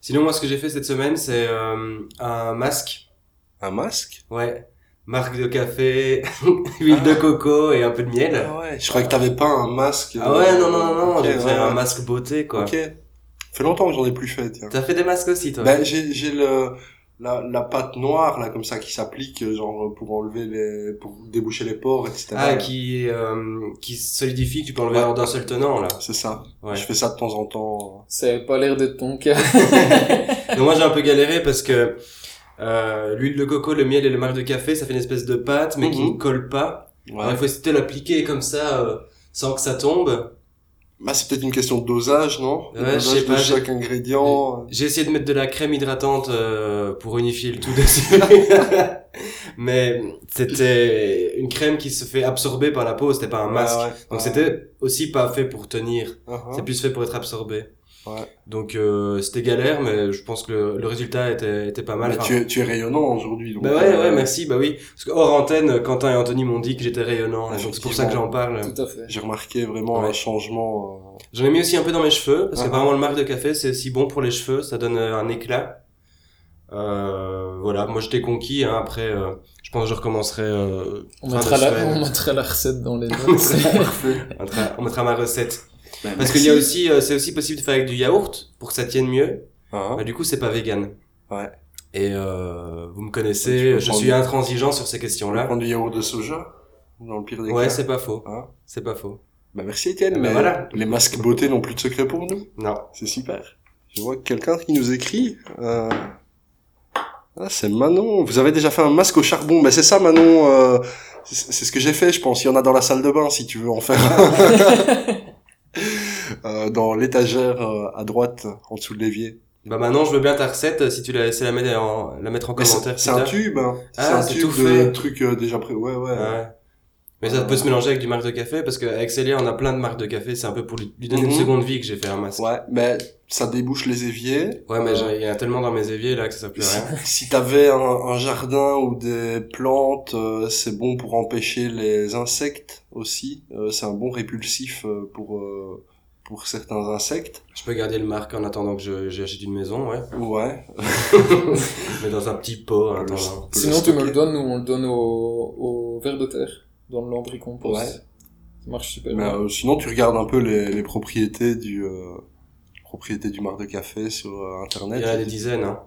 Sinon, moi, ce que j'ai fait cette semaine, c'est euh, un masque. Un masque? Ouais. Marque de café, huile de coco et un peu de miel. Ah ouais, je croyais que t'avais pas un masque. Ah ouais, non, non, non, non, Ok, j'ai fait ouais, un ouais. masque beauté, quoi. Ok. fait longtemps que j'en ai plus fait, tiens. T'as fait des masques aussi, toi? Ben, j'ai, j'ai le, la, la pâte noire, là, comme ça, qui s'applique, genre, pour enlever les, pour déboucher les pores, etc. Ah, qui, euh, qui solidifie, que tu peux enlever Ouais. en d'un seul tenant, là. C'est ça. Ouais. Je fais ça de temps en temps. Ça avait pas l'air d'être ton cas. Donc moi, j'ai un peu galéré parce que euh, l'huile de coco, le miel et le marc de café, ça fait une espèce de pâte, mais qui Mhm. ne colle pas. Ouais. Alors, il faut essayer de l'appliquer comme ça, euh, sans que ça tombe. Bah, c'est peut-être une question de dosage, non? Ouais, je dosage sais de pas, chaque ingrédient. J'ai essayé de mettre de la crème hydratante euh, pour unifier le tout dessus. mais c'était une crème qui se fait absorber par la peau, c'était pas un masque. Ouais, ouais. Donc Ouais. c'était aussi pas fait pour tenir. Uh-huh. C'est plus fait pour être absorbé. Ouais. Donc euh, c'était galère, mais je pense que le, le résultat était, était pas mal. Mais Enfin, tu es, tu es rayonnant aujourd'hui, donc. Bah ouais, euh, ouais, merci, bah oui. Parce que hors antenne, Quentin et Anthony m'ont dit que j'étais rayonnant, donc c'est pour ça que j'en parle. Tout à fait. J'ai remarqué vraiment Ouais. un changement. euh, J'en ai mis aussi un peu dans mes cheveux, parce Ah. qu'apparemment le marque de café c'est aussi bon pour les cheveux, ça donne euh, un éclat. Euh, voilà, moi j'étais conquis, hein, après euh, je pense que je recommencerai euh, On mettra, la, on mettra la recette dans les notes. on mettra, on mettra ma recette. Bah, Parce qu'il y a aussi, euh, c'est aussi possible de faire avec du yaourt pour que ça tienne mieux. Bah, du coup, c'est pas vegan. Ouais. Et euh, vous me connaissez, je suis du- intransigeant sur ces questions-là. prendre du yaourt de soja, dans le pire des Ouais, cas. c'est pas faux. Hein C'est pas faux. Bah merci Étienne, Eh ben mais voilà. les masques beauté n'ont plus de secret pour nous. Non. C'est super. Je vois quelqu'un qui nous écrit. Euh... Ah, c'est Manon. Vous avez déjà fait un masque au charbon. Ben c'est ça Manon. euh, C'est c'est ce que j'ai fait, je pense. Il y en a dans la salle de bain si tu veux en faire un. Euh, dans l'étagère euh, à droite, en dessous de l'évier. Bah maintenant, je veux bien ta recette si tu la la mettre en, la mettre en commentaire. C'est un tube. Hein. Ah, c'est un tube tout de fait. trucs euh, déjà prêts. Ouais, ouais. Ouais. Mais ça peut se mélanger avec du marque de café parce qu'avec Célia, on a plein de marques de café. C'est un peu pour lui, lui donner Mhm. une seconde vie que j'ai fait un masque. Ouais, mais ça débouche les éviers. Ouais, mais Euh, il y en a tellement dans mes éviers là que ça sert plus à rien. si t'avais un, un jardin ou des plantes, euh, c'est bon pour empêcher les insectes aussi. Euh, c'est un bon répulsif euh, pour euh, pour certains insectes. Je peux garder le marque en attendant que je- j'achète une maison, ouais. Ouais. Mais dans un petit pot Le- peut Sinon, tu me le donnes, nous on le donne au, au ver de terre, dans le lambris compost. Ouais. Ça marche super Mais, bien. euh, sinon, tu regardes un peu les, les propriétés du euh, propriétés du marc de café sur euh, Il internet. y en a des dizaines, hein.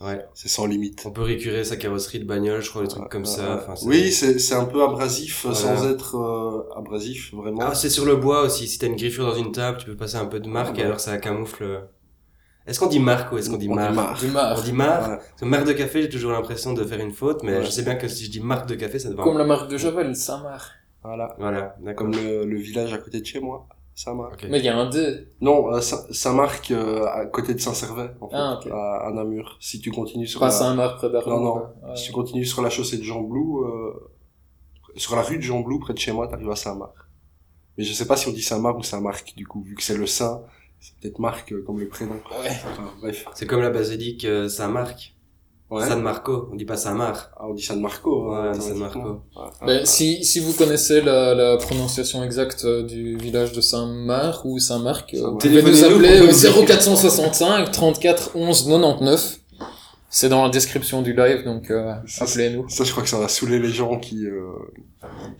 Ouais. C'est sans limite. On peut récurer sa carrosserie de bagnole, je crois, des trucs comme ça. Enfin, oui, c'est c'est un peu abrasif euh, Voilà. sans être euh, abrasif vraiment. Ah, c'est sur le bois aussi. Si t'as une griffure dans une table, tu peux passer un peu de marque Ah, et alors ça camoufle. euh. Est-ce qu'on dit marque ou est-ce qu'on dit On dit marque marque. On dit marque. Ouais. Parce que marque de café, j'ai toujours l'impression de faire une faute, mais Ouais. je sais bien que si je dis marque de café, ça devient. Comme la marque de Javel, Saint-Marc. Voilà. Voilà, d'accord. Comme le, le village à côté de chez moi, Saint-Marc. Ok. Mais il y a un D. Non, euh, Saint- Saint-Marc euh, à côté de Saint-Servais, en fait, Ah, ok. à, à Namur. Si tu continues sur Pas la, Saint-Marc près d'Arlon. Non, non. Ouais. si tu continues sur la chaussée de Jean Blou, euh, sur la rue de Jean Blou, près de chez moi, t'arrives à Saint-Marc. Mais je sais pas si on dit Saint-Marc ou Saint-Marc, du coup, vu que c'est le Saint, c'est peut-être Marc euh, comme le prénom. Ouais. Enfin, bref. C'est comme la basilique euh, Saint-Marc. Ouais. San Marco, on dit pas Saint-Marc. Ah, on dit San Marco. Ouais, hein, on dit San. Ouais. Ben, si, si vous connaissez la, la prononciation exacte euh, du village de Saint-Marc ou Saint-Marc, euh, vous pouvez nous Téléphonez-nous appeler pour au nous dire. 0465 34 11 99. C'est dans la description du live, donc euh, Ça, appelez-nous. Ça, je crois que ça va saouler les gens qui, euh,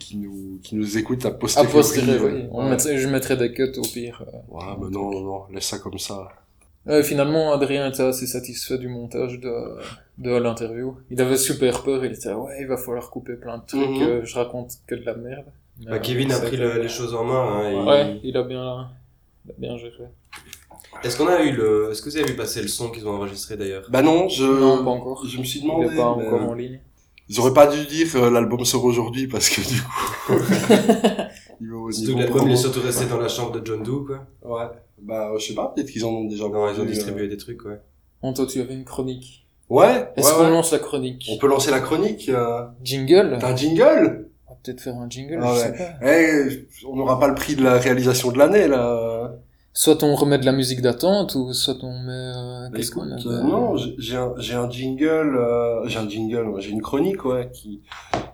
qui nous, qui nous écoutent à poster. À posteriori, ouais. on mettrait- je mettrai des cuts au pire. euh. Ouais, mais non, non, non, laisse ça comme ça. Ouais, finalement, Adrien était assez satisfait du montage de, de l'interview. Il avait super peur, il était, ouais, il va falloir couper plein de trucs, Mhm. euh, je raconte que de la merde. Mais, Bah, euh, Kevin a pris le- les choses en main. hein, et Ouais, il a bien, il a bien géré. Est-ce qu'on a eu le, est-ce que vous avez vu passer le son qu'ils ont enregistré d'ailleurs? Bah non, je, Non, pas encore. je me suis Il demandé. est pas mais, encore euh, en ligne. Ils auraient pas dû dire euh, l'album sort aujourd'hui parce que du coup. niveau, au Surtout l'album il est surtout resté dans la chambre de John Doe, quoi. Ouais. Bah, je sais pas, peut-être qu'ils en ont déjà Non, ils ont vendu, distribué des trucs, ouais. Bon, toi, tu avais une chronique. euh. Ouais, Est-ce ouais, qu'on ouais. lance la chronique On peut lancer la chronique. euh. Jingle T'as un jingle On va peut-être faire un jingle, Ah je ouais. sais pas. Eh, on n'aura pas le prix de la réalisation de l'année, là. Soit on remet de la musique d'attente, ou soit on met... euh, Qu'est-ce qu'on avait euh, non, j'ai- j'ai un, j'ai un jingle, euh, j'ai un jingle, ouais, j'ai une chronique, ouais, qui,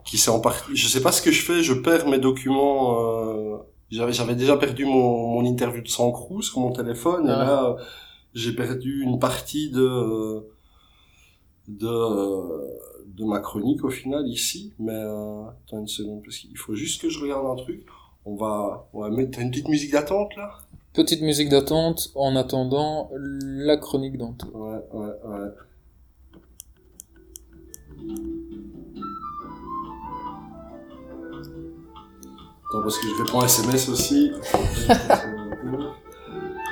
qui s'est en partie, je sais pas ce que je fais, je perds mes documents, euh, j'avais, j'avais déjà perdu mon, mon interview de Sancrou sur mon téléphone, et Ah. là, j'ai perdu une partie de, de, de ma chronique au final, ici, mais, euh, attends une seconde, parce qu'il faut juste que je regarde un truc. On va, on va mettre, une petite musique d'attente, là? Petite musique d'attente en attendant la chronique d'Anto. Ouais, ouais, ouais. Attends, parce que je vais prendre SMS aussi.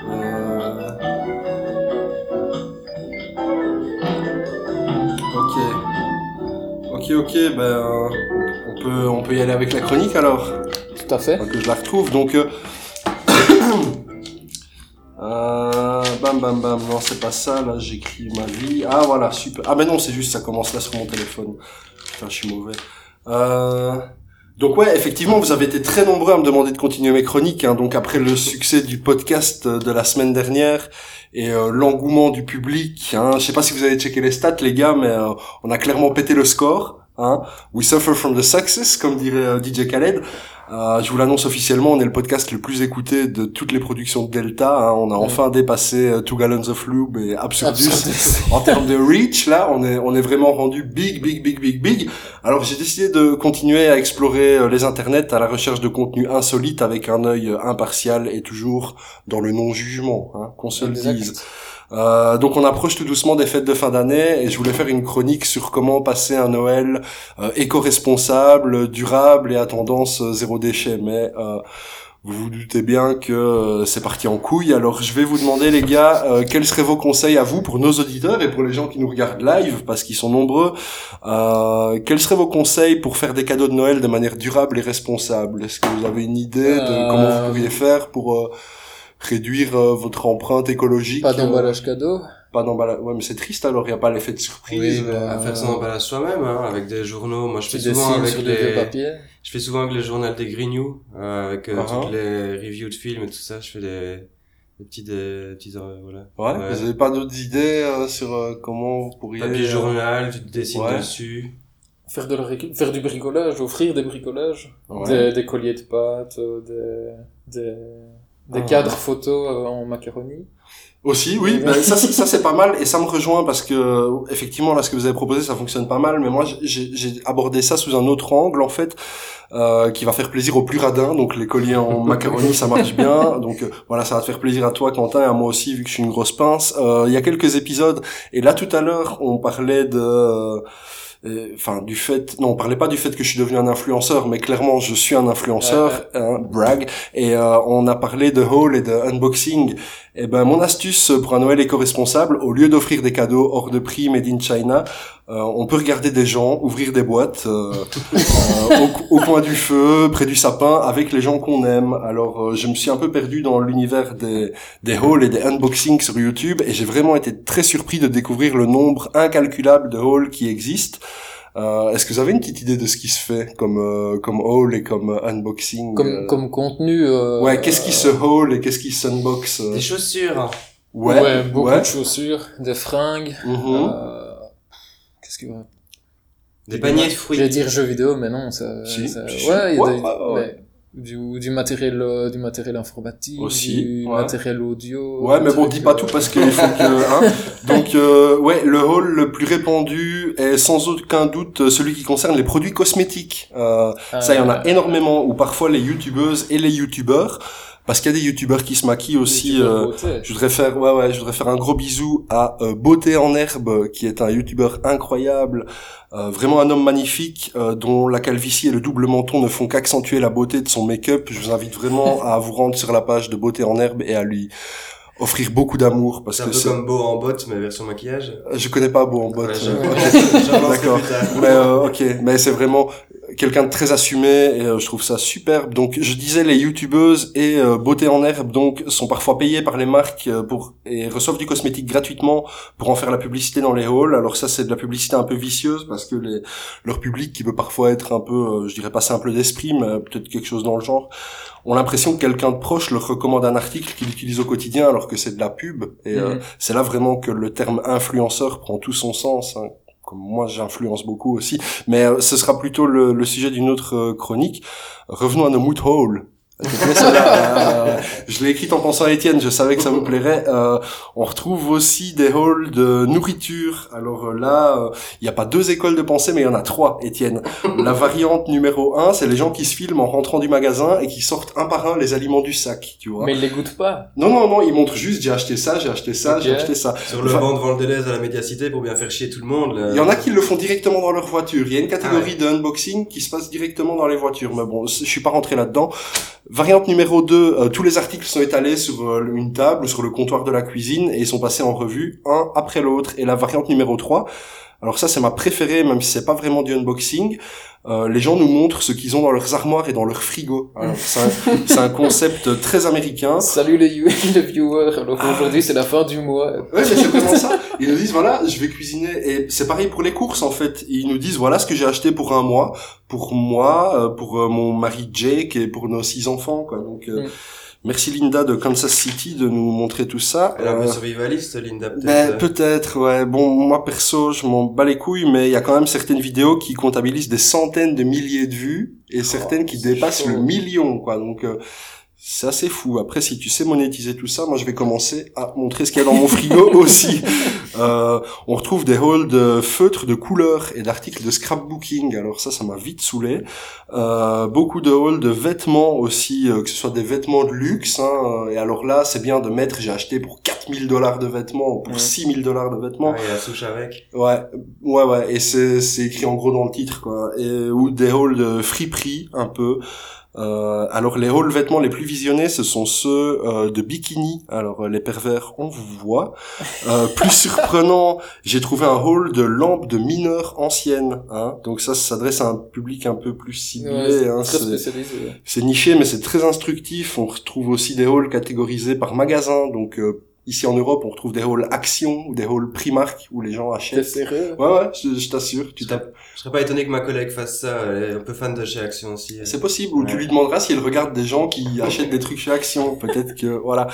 Euh, Ok. Ok, ok, ben, on peut, on peut y aller avec la chronique alors Tout à fait. que je la retrouve. Donc, euh... euh, bam, bam, bam. Non, c'est pas ça. Là, j'écris ma vie. Ah, voilà, super. Ah, mais non, c'est juste, ça commence là sur mon téléphone. Putain, je suis mauvais. Euh... Donc ouais, effectivement, vous avez été très nombreux à me demander de continuer mes chroniques. Hein, donc après le succès du podcast euh, de la semaine dernière et euh, l'engouement du public, hein, je sais pas si vous avez checké les stats, les gars, mais euh, on a clairement pété le score. Hein. We suffer from the success, comme dirait euh, DJ Khaled. Euh, je vous l'annonce officiellement, on est le podcast le plus écouté de toutes les productions de Delta. hein. On a Ouais. enfin dépassé euh, Two Gallons of Lube et Absurdus. Absurdus. en termes de reach, là, on est, on est vraiment rendu big, big, big, big, big. Alors j'ai décidé de continuer à explorer les internets à la recherche de contenu insolite avec un œil impartial et toujours dans le non-jugement, hein, qu'on se le dise. Euh, donc on approche tout doucement des fêtes de fin d'année et je voulais faire une chronique sur comment passer un Noël euh, éco-responsable, durable et à tendance euh, zéro déchet. Mais euh, vous vous doutez bien que euh, c'est parti en couille. Alors je vais vous demander les gars, euh, quels seraient vos conseils à vous pour nos auditeurs et pour les gens qui nous regardent live parce qu'ils sont nombreux. Euh, quels seraient vos conseils pour faire des cadeaux de Noël de manière durable et responsable? Est-ce que vous avez une idée de comment vous pourriez faire pour euh, réduire euh, votre empreinte écologique Pas euh, d'emballage cadeau. pas d'emballage. Ouais, mais c'est triste alors, il n'y a pas l'effet de surprise. Oui, bah, euh, À faire son emballage soi-même, hein, avec des journaux. Moi, je fais souvent avec sur les, papiers. je fais souvent avec les journaux des Grignoux, euh, avec euh, Uh-huh. toutes les reviews de films et tout ça. Je fais des, des petits, des, petits, euh, voilà. Ouais, Ouais. vous avez pas d'autres idées euh, sur euh, comment vous pourriez... Papier euh, journal, tu dessines Ouais. dessus. Faire, de la récup- faire du bricolage, offrir des bricolages. Ouais. Des, des colliers de pâtes, euh, des, des, des Ah. cadres photos euh, en macaroni. Aussi, oui, ben, ça, c'est- ça c'est pas mal et ça me rejoint parce que euh, effectivement là ce que vous avez proposé ça fonctionne pas mal, mais moi j'ai j'ai abordé ça sous un autre angle en fait euh, qui va faire plaisir aux plus radins, donc les colliers en macaroni ça marche bien, donc euh, voilà ça va te faire plaisir à toi Quentin et à moi aussi vu que je suis une grosse pince. Euh, Il y a quelques épisodes et là tout à l'heure on parlait de enfin du fait non on parlait pas du fait que je suis devenu un influenceur mais clairement je suis un influenceur hein, brag. Et euh, on a parlé de haul et de unboxing et ben mon astuce pour un Noël éco-responsable au lieu d'offrir des cadeaux hors de prix made in China euh, on peut regarder des gens ouvrir des boîtes euh, euh, au, au coin du feu près du sapin avec les gens qu'on aime alors euh, je me suis un peu perdu dans l'univers des des hauls et des unboxings sur YouTube et j'ai vraiment été très surpris de découvrir le nombre incalculable de hauls qui existent. Euh, Est-ce que vous avez une petite idée de ce qui se fait comme euh, comme haul et comme euh, unboxing Comme, euh, comme contenu. euh, Ouais, qu'est-ce qui se haul et qu'est-ce qui s'unbox euh, Des chaussures. Ouais, beaucoup ouais. de chaussures, des fringues. Euh, Qu'est-ce que. Des paniers de fruits. J'allais dire jeux vidéo, mais non, ça. Si, ça- si, si. ouais, il y a Ouais, des- ouais, ouais. Du, du matériel, euh, du matériel informatique, Aussi, du ouais. matériel audio. Ouais, mais bon, dis pas euh, tout parce qu'il faut que. Hein. Donc, euh, ouais, le haul le plus répandu est sans aucun doute celui qui concerne les produits cosmétiques. Euh, Ça, il y en a euh, énormément, ou parfois les youtubeuses et les youtubeurs. Parce qu'il y a des youtubeurs qui se maquillent aussi. euh, je voudrais faire, ouais, ouais, je voudrais faire un gros bisou à euh, Beauté en herbe, qui est un youtubeur incroyable, euh, vraiment un homme magnifique, euh, dont la calvitie et le double menton ne font qu'accentuer la beauté de son make-up. Je vous invite vraiment à vous rendre sur la page de Beauté en herbe et à lui offrir beaucoup d'amour parce C'est un que peu comme Beau en botte, mais version maquillage. je connais pas Beau en botte. Ouais, D'accord. mais euh, ok, mais c'est vraiment quelqu'un de très assumé et euh, je trouve ça superbe. Donc je disais les youtubeuses et euh, beauté en herbe donc sont parfois payées par les marques euh, pour et reçoivent du cosmétique gratuitement pour en faire la publicité dans les halls. Alors ça c'est de la publicité un peu vicieuse parce que les leur public qui peut parfois être un peu euh, je dirais pas simple d'esprit mais peut-être quelque chose dans le genre ont l'impression que quelqu'un de proche leur recommande un article qu'il utilise au quotidien alors que c'est de la pub et euh, Mhm. c'est là vraiment que le terme influenceur prend tout son sens. hein. Moi, j'influence beaucoup aussi, mais euh, ce sera plutôt le, sujet d'une autre euh, chronique. Revenons à nos mood hall. Euh, je l'ai écrite en pensant à Étienne, je savais que ça vous plairait. Euh, on retrouve aussi des halls de nourriture. Alors euh, là, euh, il n'y a pas deux écoles de pensée, mais il y en a trois, Étienne. La variante numéro un, c'est les gens qui se filment en rentrant du magasin et qui sortent un par un les aliments du sac, tu vois. Mais il les goûte pas. Non, non, non, ils montrent juste, j'ai acheté ça, j'ai acheté ça, j'ai acheté ça. Sur le banc devant le Deleuze à la médiacité pour bien faire chier tout le monde. Il y en a qui le font directement dans leur voiture. Il y a une catégorie Ah de unboxing qui se passe directement dans les voitures. Mais bon, je suis pas rentré là-dedans. Variante numéro 2, euh, tous les articles sont étalés sur euh, une table sur le comptoir de la cuisine et sont passés en revue un après l'autre. Et la variante numéro 3, alors ça c'est ma préférée, même si c'est pas vraiment du unboxing. Euh, les gens nous montrent ce qu'ils ont dans leurs armoires et dans leurs frigos. Alors, C'est un, un concept très américain. Salut les, les viewers. Ah. aujourd'hui c'est la fin du mois. Ouais, c'est vraiment ça. Ils nous disent voilà, je vais cuisiner et c'est pareil pour les courses en fait. Ils nous disent voilà ce que j'ai acheté pour un mois, pour moi, euh, pour euh, mon mari Jake et pour nos six enfants quoi. Donc euh, Mm. Merci Linda de Kansas City de nous montrer tout ça. Elle est Euh, survivaliste, Linda, peut-être. ben, euh. peut-être, ouais. Bon, moi perso, je m'en bats les couilles, mais il y a quand même certaines vidéos qui comptabilisent des centaines de milliers de vues et certaines qui Oh, dépassent chaud. le million, quoi. Donc euh, c'est assez fou. Après, si tu sais monétiser tout ça, moi je vais commencer à montrer ce qu'il y a dans mon frigo aussi. Euh, on retrouve des hauls de feutres de couleurs et d'articles de scrapbooking. Alors ça, ça m'a vite saoulé. Euh, beaucoup de hauls de vêtements aussi, euh, que ce soit des vêtements de luxe. Hein, et alors là, c'est bien de mettre, j'ai acheté pour 4000 dollars de vêtements ou pour Ouais. 6000 dollars de vêtements. Ah, il y a la souche avec. Ouais, ouais, ouais, et c'est c'est écrit en gros dans le titre, quoi. Et, ou des halls de friperie, un peu. Euh, alors les halls vêtements les plus visionnés, ce sont ceux euh, de bikini. Alors euh, les pervers, on vous voit. Euh, plus surprenant, j'ai trouvé un hall de lampes de mineurs anciennes. Hein. Donc ça, ça s'adresse à un public un peu plus ciblé. Ouais, hein. c'est niché, mais c'est très instructif. On retrouve aussi des halls catégorisés par magasin. Donc euh, ici en Europe, on retrouve des halls Action ou des halls Primark où les gens T'es achètent. sérieux Ouais, ouais, je, je t'assure. Tu Je tapes. serais, je serais pas étonné que ma collègue fasse ça. Elle est un peu fan de chez Action aussi. C'est possible. Ou tu lui demanderas s'il regarde des gens qui achètent des trucs chez Action. Peut-être que voilà.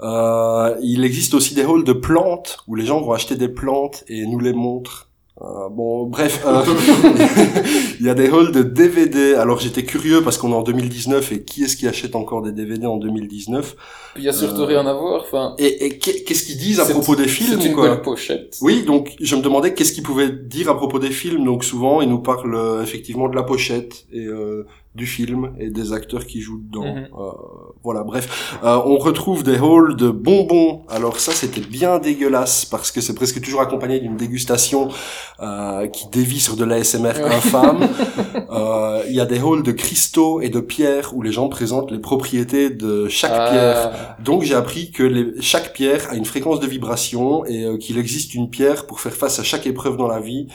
Euh, il existe aussi des halls de plantes où les gens vont acheter des plantes et nous les montrent. Euh, bon, bref, euh, il y a des halls de DVD. Alors j'étais curieux parce qu'on est en 2019 et qui est-ce qui achète encore des DVD en 2019 Il y a surtout Euh, rien à voir. Enfin, Et, et qu'est- qu'est-ce qu'ils disent à propos des films c'est une quoi belle pochette. Oui, donc je me demandais qu'est-ce qu'ils pouvaient dire à propos des films. Donc souvent, ils nous parlent euh, effectivement de la pochette et euh, du film et des acteurs qui jouent dedans. Mhm. Euh, voilà, bref. Euh, on retrouve des halls de bonbons. Alors ça, c'était bien dégueulasse parce que c'est presque toujours accompagné d'une dégustation euh, qui dévie sur de l'ASMR Ouais. infâme. Euh, Il y a des halls de cristaux et de pierres où les gens présentent les propriétés de chaque Ah, pierre. Donc j'ai appris que les- chaque pierre a une fréquence de vibration et euh, qu'il existe une pierre pour faire face à chaque épreuve dans la vie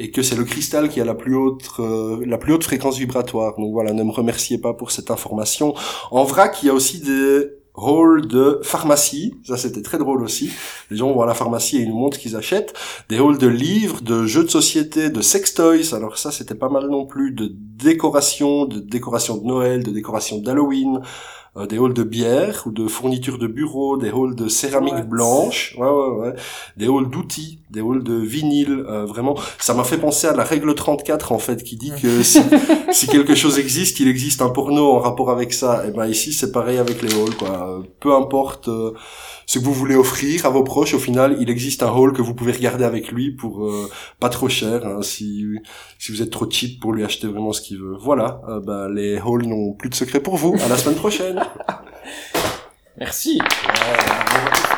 et que c'est le cristal qui a la plus haute euh, la plus haute fréquence vibratoire. Donc voilà, ne me remerciez pas pour cette information. En vrac, il y a aussi des halls de pharmacie, ça c'était très drôle aussi. Les gens vont à la pharmacie et ils nous qu'ils achètent. Des halls de livres, de jeux de société, de sextoys. Alors ça c'était pas mal non plus. De décoration, de décoration de Noël, de décoration d'Halloween euh, des halls de bière ou de fournitures de bureau, des halls de céramique blanche, ouais, ouais, ouais, des halls d'outils, des halls de vinyle, euh, vraiment. Ça m'a fait penser à la règle 34 en fait, qui dit que si, si quelque chose existe, il existe un porno en rapport avec ça. Et ben ici c'est pareil avec les halls, quoi. Euh, Peu importe euh, ce que vous voulez offrir à vos proches, au final il existe un hall que vous pouvez regarder avec lui pour euh, pas trop cher, hein, si si vous êtes trop cheap pour lui acheter vraiment ce qu'il veut. Voilà, euh, ben, les halls n'ont plus de secret pour vous. À la semaine prochaine. Merci.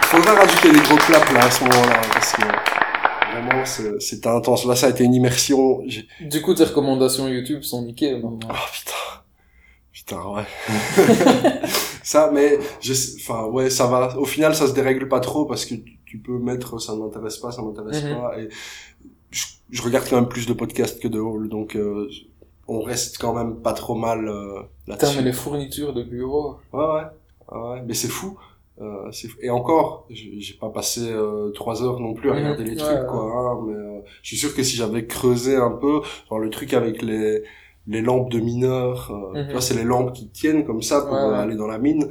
Faudra rajouter des gros claps là à ce moment-là parce que vraiment c'est- c'était intense. Là ça a été une immersion. Du coup, tes recommandations YouTube sont niquées maintenant. Oh putain. Putain, ouais. ça, mais, je enfin, ouais, ça va. Au final, ça se dérègle pas trop parce que tu, tu peux mettre ça m'intéresse pas, ça m'intéresse Mhm. pas. Et je, je regarde quand même plus de podcasts que de hall, donc euh, on reste quand même pas trop mal euh, Putain, là-dessus. mais les fournitures de bureau. Ouais, ouais. Ouais. Mais c'est fou. Euh. Et encore, j'ai pas passé euh, trois heures non plus à Mhm. regarder les trucs, ouais. quoi. hein, mais euh, je suis sûr que si j'avais creusé un peu, genre le truc avec les les lampes de mineurs, euh, Mhm. tu vois, c'est les lampes qui tiennent comme ça pour Ouais, euh, aller dans la mine.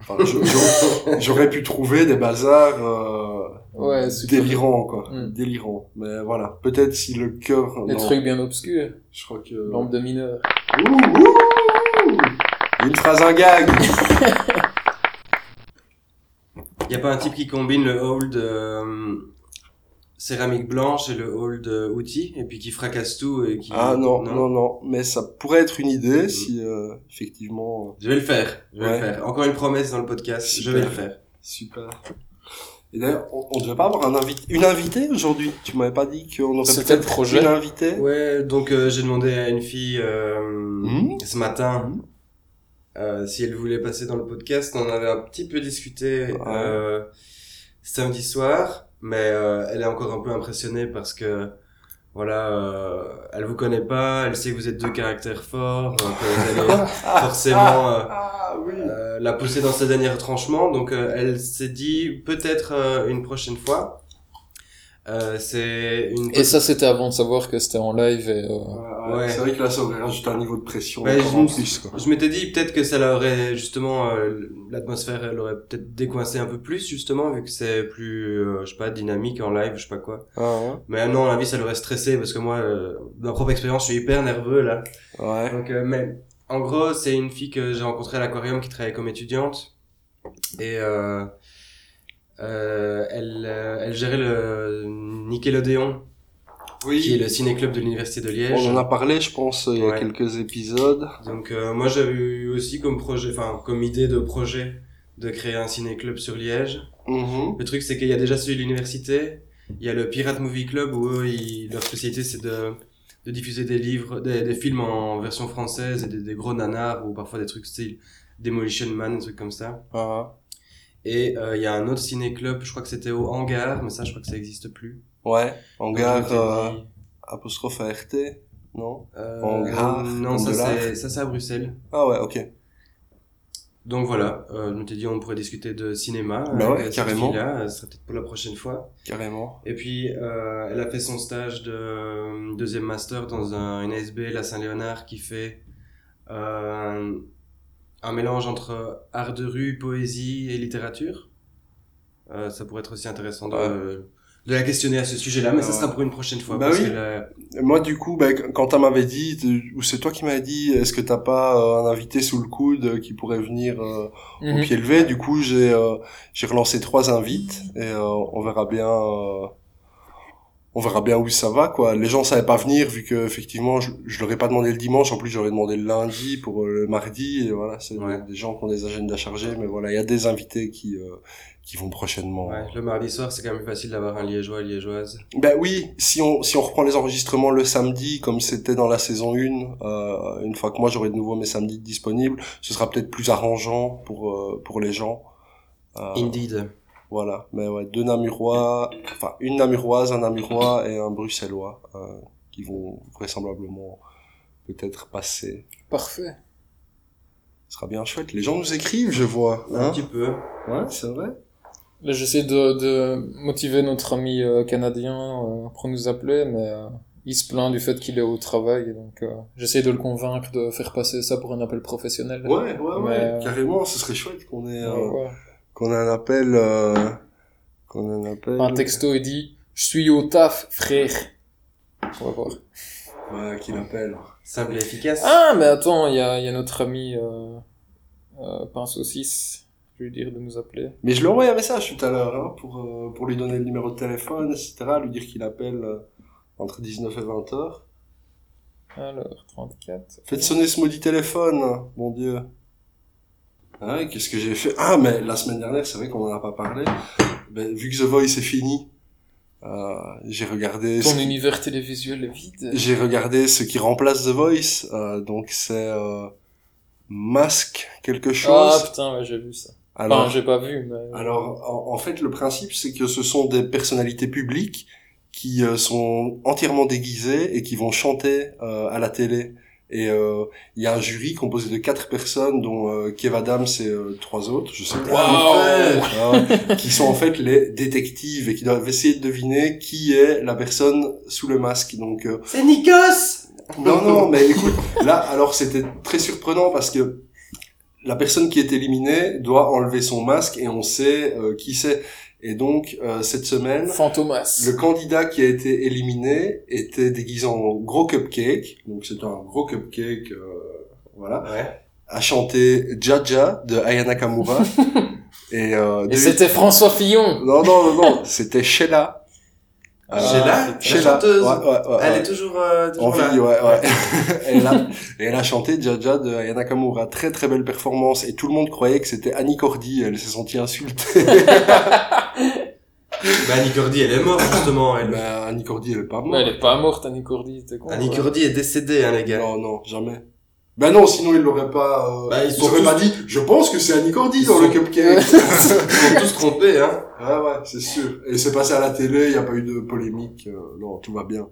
Enfin, j'aurais- pu trouver des bazars euh, Ouais, super. délirants, quoi. Mhm. Délirants. Mais voilà, peut-être si le cœur... Des non, trucs bien obscurs. Je crois que... Lampe de mineur. Ouh, ouh Une phrase, un gag Y a pas un type qui combine le hold euh, céramique blanche et le hold euh, outils et puis qui fracasse tout et qui. Ah non, non, non, mais ça pourrait être une idée si euh, effectivement. Je vais le faire. Je vais Ouais. le faire. Encore une promesse dans le podcast. Je vais le faire. Super. Et d'ailleurs, on, on devait pas avoir un invité, une invitée aujourd'hui? Tu m'avais pas dit qu'on aurait peut-être projet. une invitée? Ouais, donc euh, j'ai demandé à une fille euh, Mhm. ce matin Mhm. euh, si elle voulait passer dans le podcast. On en avait un petit peu discuté euh, samedi soir, mais euh, elle est encore un peu impressionnée parce que voilà, euh, elle vous connaît pas, elle sait que vous êtes deux caractères forts, euh, que vous allez forcément euh, Ah oui. euh, la pousser dans ses derniers retranchements. Donc euh, elle s'est dit peut-être une prochaine fois. Euh, c'est une Et ça, c'était avant de savoir que c'était en live et, euh, Ouais, ouais. C'est vrai que là, ça aurait rajouté un niveau de pression Ouais, je plus, quoi. Je m'étais dit peut-être que ça l'aurait justement euh, l'atmosphère elle aurait peut-être décoincé un peu plus justement vu que c'est plus euh, je sais pas dynamique en live je sais pas quoi. Ah Mais non à la vie ça l'aurait stressé parce que moi euh, de ma propre expérience je suis hyper nerveux là. ouais. Ouais. Donc euh, mais en gros c'est une fille que j'ai rencontrée à l'aquarium qui travaillait comme étudiante et euh, elle euh, elle gérait le Nickelodeon qui est le ciné-club de l'université de Liège. On en a parlé, je pense, il y a Ouais. quelques épisodes. Donc euh, moi j'avais eu aussi comme projet, enfin comme idée de projet de créer un ciné-club sur Liège. Mhm. Le truc c'est qu'il y a déjà celui de l'université, il y a le Pirate Movie Club où eux, ils- leur spécialité c'est de, de diffuser des livres, des, des films en version française et des, des gros nanars ou parfois des trucs style Demolition Man, des trucs comme ça. Ah. Et euh, il y a un autre ciné-club, je crois que c'était au Hangar, mais ça je crois que ça existe plus. Ouais. M'étais euh, dit, apostrophe ART. Non? euh, Hangar, Non, ça c'est à Bruxelles. Ah ouais, ok. Donc voilà, euh, je m'étais dit on pourrait discuter de cinéma. Bah avec ouais, carrément. euh, ce serait peut-être pour la prochaine fois. Carrément. Et puis euh, elle a fait son stage de euh, deuxième master dans un une ASB, la Saint-Léonard, qui fait euh, un mélange entre art de rue, poésie et littérature. Euh, ça pourrait être aussi intéressant de, de la questionner à ce sujet-là, mais ça sera pour une prochaine fois. Bah parce oui. Moi, du coup, bah, quand tu m'avais dit, ou c'est toi qui m'avais dit, est-ce que t'as pas euh, un invité sous le coude euh, qui pourrait venir euh, au mhm. pied levé? Du coup, j'ai euh, j'ai relancé trois invites et euh, on verra bien. On verra bien où ça va, quoi. Les gens savaient pas venir vu que effectivement, je, je leur ai pas demandé le dimanche. En plus, j'aurais demandé le lundi pour euh, le mardi. Et voilà, c'est Ouais. des gens qui ont des agendas chargés, mais voilà, il y a des invités qui euh, qui vont prochainement. ouais, le mardi soir, c'est quand même facile d'avoir un liégeois, liégeoise. Ben oui, si on si on reprend les enregistrements le samedi comme c'était dans la saison 1, euh, une fois que moi j'aurai de nouveau mes samedis disponibles, ce sera peut-être plus arrangeant pour euh, pour les gens. Euh, Indeed. Voilà, mais ouais, deux Namurois, enfin une Namuroise, un Namurois et un Bruxellois euh, qui vont vraisemblablement peut-être passer. Parfait. Ce sera bien chouette. Les gens nous écrivent, je vois. un Hein petit peu. ouais, c'est vrai. Là, j'essaie de, de motiver notre ami euh, canadien euh, pour nous appeler, mais euh, il se plaint du fait qu'il est au travail, donc euh, j'essaie de le convaincre de faire passer ça pour un appel professionnel. Ouais, ouais, ouais, Mais, euh, carrément, ce serait chouette qu'on ait euh, Ouais. Qu'on ait un appel euh, qu'on ait un appel. Un texto, il dit « Je suis au taf, frère ». On va voir. Ouais, qu'il appelle. Simple et efficace. Ah, mais attends, il y a, il y a notre ami euh, euh, Pain Saucisse. Je vais lui dire de nous appeler. Mais je lui ai envoyé un message tout à l'heure hein, pour, euh, pour lui donner le numéro de téléphone, etc. Lui dire qu'il appelle euh, entre 19 et 20 heures. Alors, 34. Faites sonner ce maudit téléphone, bon Dieu. Ah ouais, qu'est-ce que j'ai fait? Ah, mais la semaine dernière, c'est vrai qu'on en a pas parlé. Ben, vu que The Voice est fini, euh, j'ai regardé... Ton ce qui- univers télévisuel est vide. J'ai regardé ce qui remplace The Voice. euh, donc c'est euh, Masque quelque Ah chose. putain, ouais, j'ai vu ça. alors, Enfin, j'ai pas vu, mais... alors en, en fait, le principe, c'est que ce sont des personnalités publiques qui euh, sont entièrement déguisées et qui vont chanter euh, à la télé. Et euh, il y a un jury composé de quatre personnes, dont euh, Kev Adams et euh, trois autres, je sais pas. Waouh Euh, qui sont en fait les détectives et qui doivent essayer de deviner qui est la personne sous le masque. Donc euh, C'est Nikos non non, mais écoute, là alors c'était très surprenant parce que la personne qui est éliminée doit enlever son masque et on sait euh, qui c'est. Et donc euh, cette semaine, Fantomas. le candidat qui a été éliminé était déguisé en gros cupcake. Donc c'est un gros cupcake, euh, voilà, Ouais. a chanté Jaja de Aya Nakamura. et euh, Et c'était François Fillon non non non non, c'était Sheila. Euh, Sheila putain. Sheila, chanteuse. ouais, ouais, ouais, Elle est toujours, euh, En toujours là. vie, ouais, ouais. elle, a, et elle a chanté Jaja de Aya Nakamura. Très très belle performance. Et tout le monde croyait que c'était Annie Cordy. Elle s'est sentie insultée. Bah, Annie Cordy, elle est morte, justement, elle. bah, Annie Cordy, elle est pas morte. Mais elle est pas morte, Annie Cordy, t'es con Annie quoi. Cordy est décédée, hein, les gars. Non, non, jamais. Ben non, sinon il l'aurait pas. Euh, Bah, ils ils sont auraient tous- pas dit. Je pense que c'est Annie Cordy Ils dans sont- le cupcake. Ils sont tous trompés, hein. ouais, ouais, c'est sûr. Et c'est passé à la télé. Il y a pas eu de polémique. euh, non, tout va bien.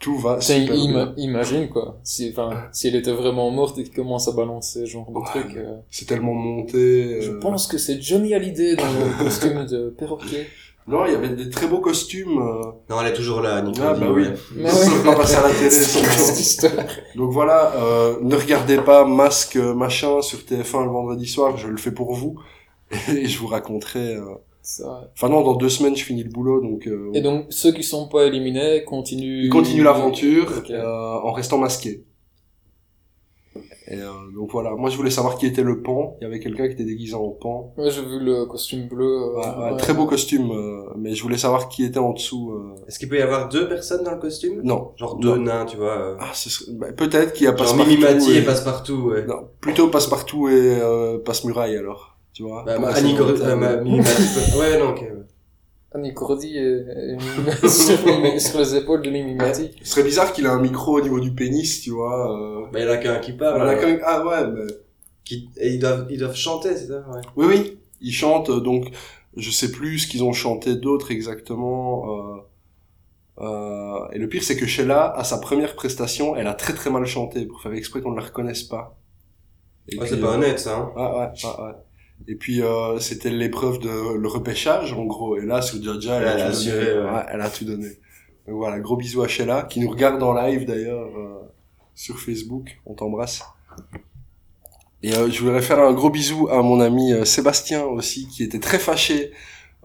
Tout va super ima- bien. imagine quoi. Si, enfin, si elle était vraiment morte et qu'il commence à balancer ce genre de Ouais, truc. euh, C'est tellement monté. Je euh, pense que c'est Johnny Hallyday dans le costume de perroquet. Non, il y avait des très beaux costumes. euh, Non, elle est toujours là, Annie Ah, bah oui. Mais Ils ouais. pas passés à la télé. sans Cette chance. histoire. Donc voilà, euh, ne regardez pas Masque euh, machin sur TF1 le vendredi soir, je le fais pour vous. Et je vous raconterai... euh, Ça. Enfin non, dans deux semaines, je finis le boulot, donc... euh, Et donc, ceux qui sont pas éliminés continuent... ils continuent l'aventure Ok. euh, en restant masqués. Et euh, donc voilà, moi je voulais savoir qui était le pan. Il y avait quelqu'un qui était déguisé en pan. Ouais, j'ai vu le costume bleu. euh, Ouais, ouais, ouais. Très beau costume, euh, mais je voulais savoir qui était en dessous. euh, Est-ce qu'il peut y avoir deux personnes dans le costume? Non. Genre deux Non. nains, tu vois. euh. Ah, ce serait- bah, peut-être qu'il y a Passepartout. Mimimati et et- Passepartout, ouais. Non, plutôt Passe-Partout et euh, Passe-Muraille alors. Tu vois? Bah, bah, Annie euh, Mimimati peut- Ouais, non, ok. ouais. Est mis sur, les épaules de Mimimati. Ce serait bizarre qu'il ait un micro au niveau du pénis, tu vois. Euh... Bah, il y en a qu'un qui parle. Voilà, alors. quand- Ah ouais, mais... Qui... Et ils doivent, ils doivent chanter, c'est ça, ouais. Oui, oui, ils chantent, euh, donc je sais plus ce qu'ils ont chanté d'autres exactement. Euh... Euh... Et le pire, c'est que Sheila, à sa première prestation, elle a très très mal chanté, pour faire exprès qu'on ne la reconnaisse pas. Et Ouais, puis, c'est pas euh, honnête, ça, hein. Ouais, ouais, ouais, ouais. Et puis, euh, c'était l'épreuve de le repêchage, en gros. Et là, sur Jaja, elle, Elle a a tout assuré, donné. ouais. Elle a tout donné. Donc voilà, gros bisous à Sheila, qui nous regarde en live d'ailleurs, euh, sur Facebook. On t'embrasse. Et euh, je voudrais faire un gros bisou à mon ami euh, Sébastien aussi, qui était très fâché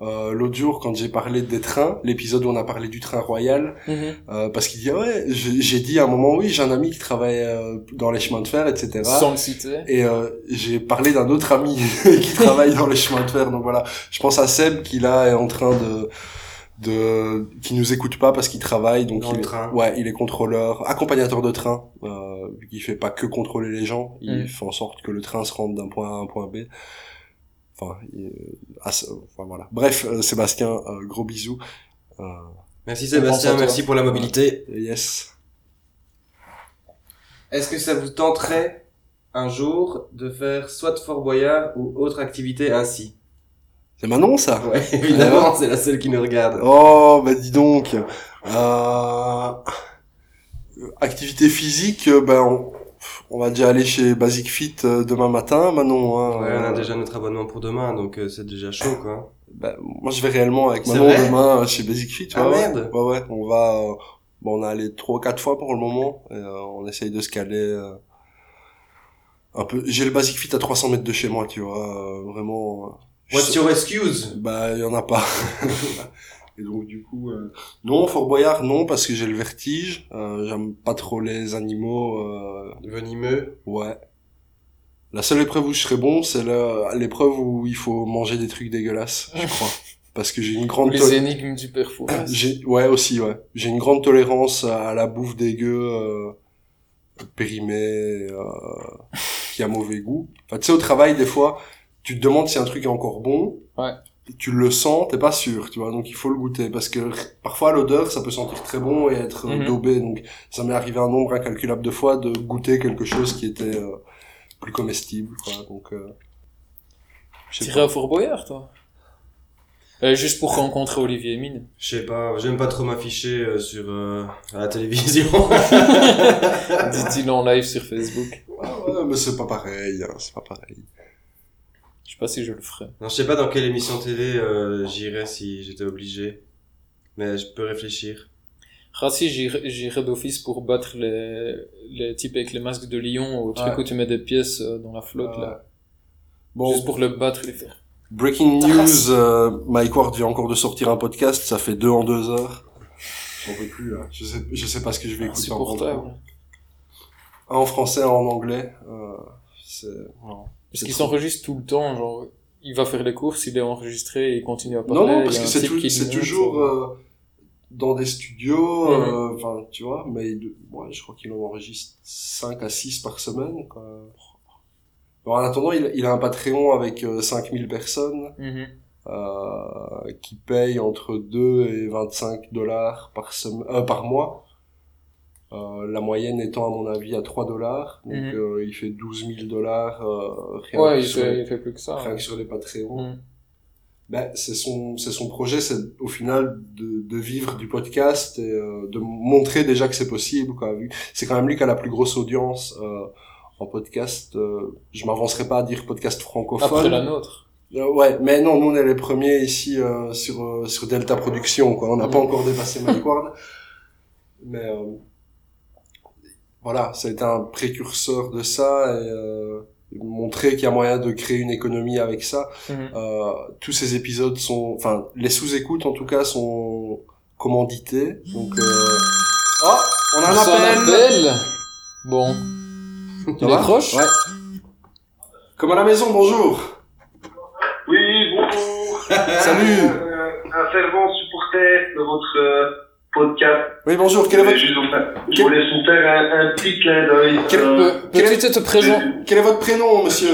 euh, l'autre jour quand j'ai parlé des trains, l'épisode où on a parlé du train royal, Mhm. euh, parce qu'il dit ah ouais, j'ai j'ai dit à un moment oui, j'ai un ami qui travaille euh, dans les chemins de fer, etc. Sans le citer. Et euh, j'ai parlé d'un autre ami qui travaille dans les chemins de fer. Donc voilà, je pense à Seb qui là est en train de de qui nous écoute pas parce qu'il travaille donc Dans il le est, train. ouais il est contrôleur accompagnateur de train euh, qu'il fait pas que contrôler les gens il Mm. fait en sorte que le train se rende d'un point A à un point B enfin, ah, c'est- enfin, voilà. Bref euh, Sébastien euh, gros bisous euh, Merci Sébastien, merci pour la mobilité. yes. Est-ce que ça vous tenterait un jour de faire soit Fort Boyard ou autre activité ainsi? C'est Manon ça? Ouais, évidemment, c'est la seule qui nous regarde. Oh, bah dis donc. Euh... Activité physique, euh, ben on... on va déjà aller chez Basic Fit euh, demain matin, Manon. Hein, Ouais, on a Euh, déjà notre abonnement pour demain, donc euh, c'est déjà chaud, quoi. ben, moi, je vais réellement avec Manon demain chez Basic Fit. Ah, ouais, merde. Ouais, ouais, on va... euh, Bon, on a allé trois quatre fois pour le moment. Et, euh, on essaye de se caler euh, un peu. J'ai le Basic Fit à 300 mètres de chez moi, tu vois. euh, vraiment... What's je- your excuse? Bah, il y en a pas. Et donc, du coup, euh, non, Fort Boyard, non, parce que j'ai le vertige. Euh, j'aime pas trop les animaux, euh, Venimeux. ouais. La seule épreuve où je serais bon, c'est la- l'épreuve où il faut manger des trucs dégueulasses, je crois. Parce que j'ai une grande... les énigmes du j'ai, ouais, aussi, ouais. J'ai une grande tolérance à la bouffe dégueu, euh, périmée, euh, qui a mauvais goût. Enfin, tu sais, au travail, des fois, tu te demandes si un truc est encore bon. Ouais. Tu le sens, t'es pas sûr, tu vois. Donc, il faut le goûter. Parce que parfois, l'odeur, ça peut sentir très bon et être Mhm. daubé. Donc, ça m'est arrivé un nombre incalculable de fois de goûter quelque chose qui était euh, plus comestible, quoi. Donc, euh, je sais T'irais à Fort Boyard, toi? Euh, Juste pour rencontrer Olivier Mine. Je sais pas, j'aime pas trop m'afficher euh, sur euh, à la télévision. Dit-il en live sur Facebook. Ouais, ouais, mais c'est pas pareil, hein, c'est pas pareil. Je sais pas si je le ferais. non, je sais pas dans quelle émission télé euh, j'irais si j'étais obligé. Mais je peux réfléchir. Ah si, j'irais j'irais d'office pour battre les, les types avec les masques de lion au truc Ouais. où tu mets des pièces euh, dans la flotte, là. Bon, Juste pour le battre, les faire. breaking news, euh, Mike Ward vient encore de sortir un podcast, ça fait deux en deux heures. J'en peux plus, là. Je sais, je sais pas ce que je vais écouter en, Insupportable. un en français, un en anglais. Euh, c'est, non. Parce qu'il trop. s'enregistre tout le temps, genre, il va faire les courses, il est enregistré et il continue à parler. Non, non, parce que c'est c'est toujours euh, euh, dans des studios, euh, enfin, tu vois, mais il- ouais, je crois qu'il en enregistre 5 à 6 par semaine, quoi. Bon, en attendant, il, il a un Patreon avec euh, 5000 personnes, mhm. euh, qui payent entre 2 et 25 dollars par semaine, euh, par mois. Euh, la moyenne étant, à mon avis, à 3 dollars. Donc, euh, il fait 12 000 dollars, euh, rien, Ouais, que il sur fait, les, il fait plus que ça. rien ouais. que sur les Patreons. Mhm. Ben, c'est son, c'est son projet, c'est au final de, de vivre du podcast et euh, de montrer déjà que c'est possible. Quoi. C'est quand même lui qui a la plus grosse audience euh, en podcast. Euh, je m'avancerai pas à dire podcast francophone. Après la nôtre. Euh, ouais, mais non, nous on est les premiers ici euh, sur euh, sur Delta Productions. Quoi. On n'a pas Mhm. encore dépassé Mike Ward. Mais euh, voilà, ça a été un précurseur de ça et euh, montrer qu'il y a moyen de créer une économie avec ça. Mhm. Euh, tous ces épisodes sont, enfin, les sous-écoutes en tout cas sont commandités. Donc, euh... oh, on a un appel. appel. Bon. Ça Tu décroches Ouais. Comme à la maison, bonjour. Oui, bonjour. Salut. Euh, un fervent supporter de votre euh, podcast. Oui, bonjour. Quel est votre, je voulais vous faire un, un petit clin d'œil. Quel- Euh, te présenter quel est votre prénom, monsieur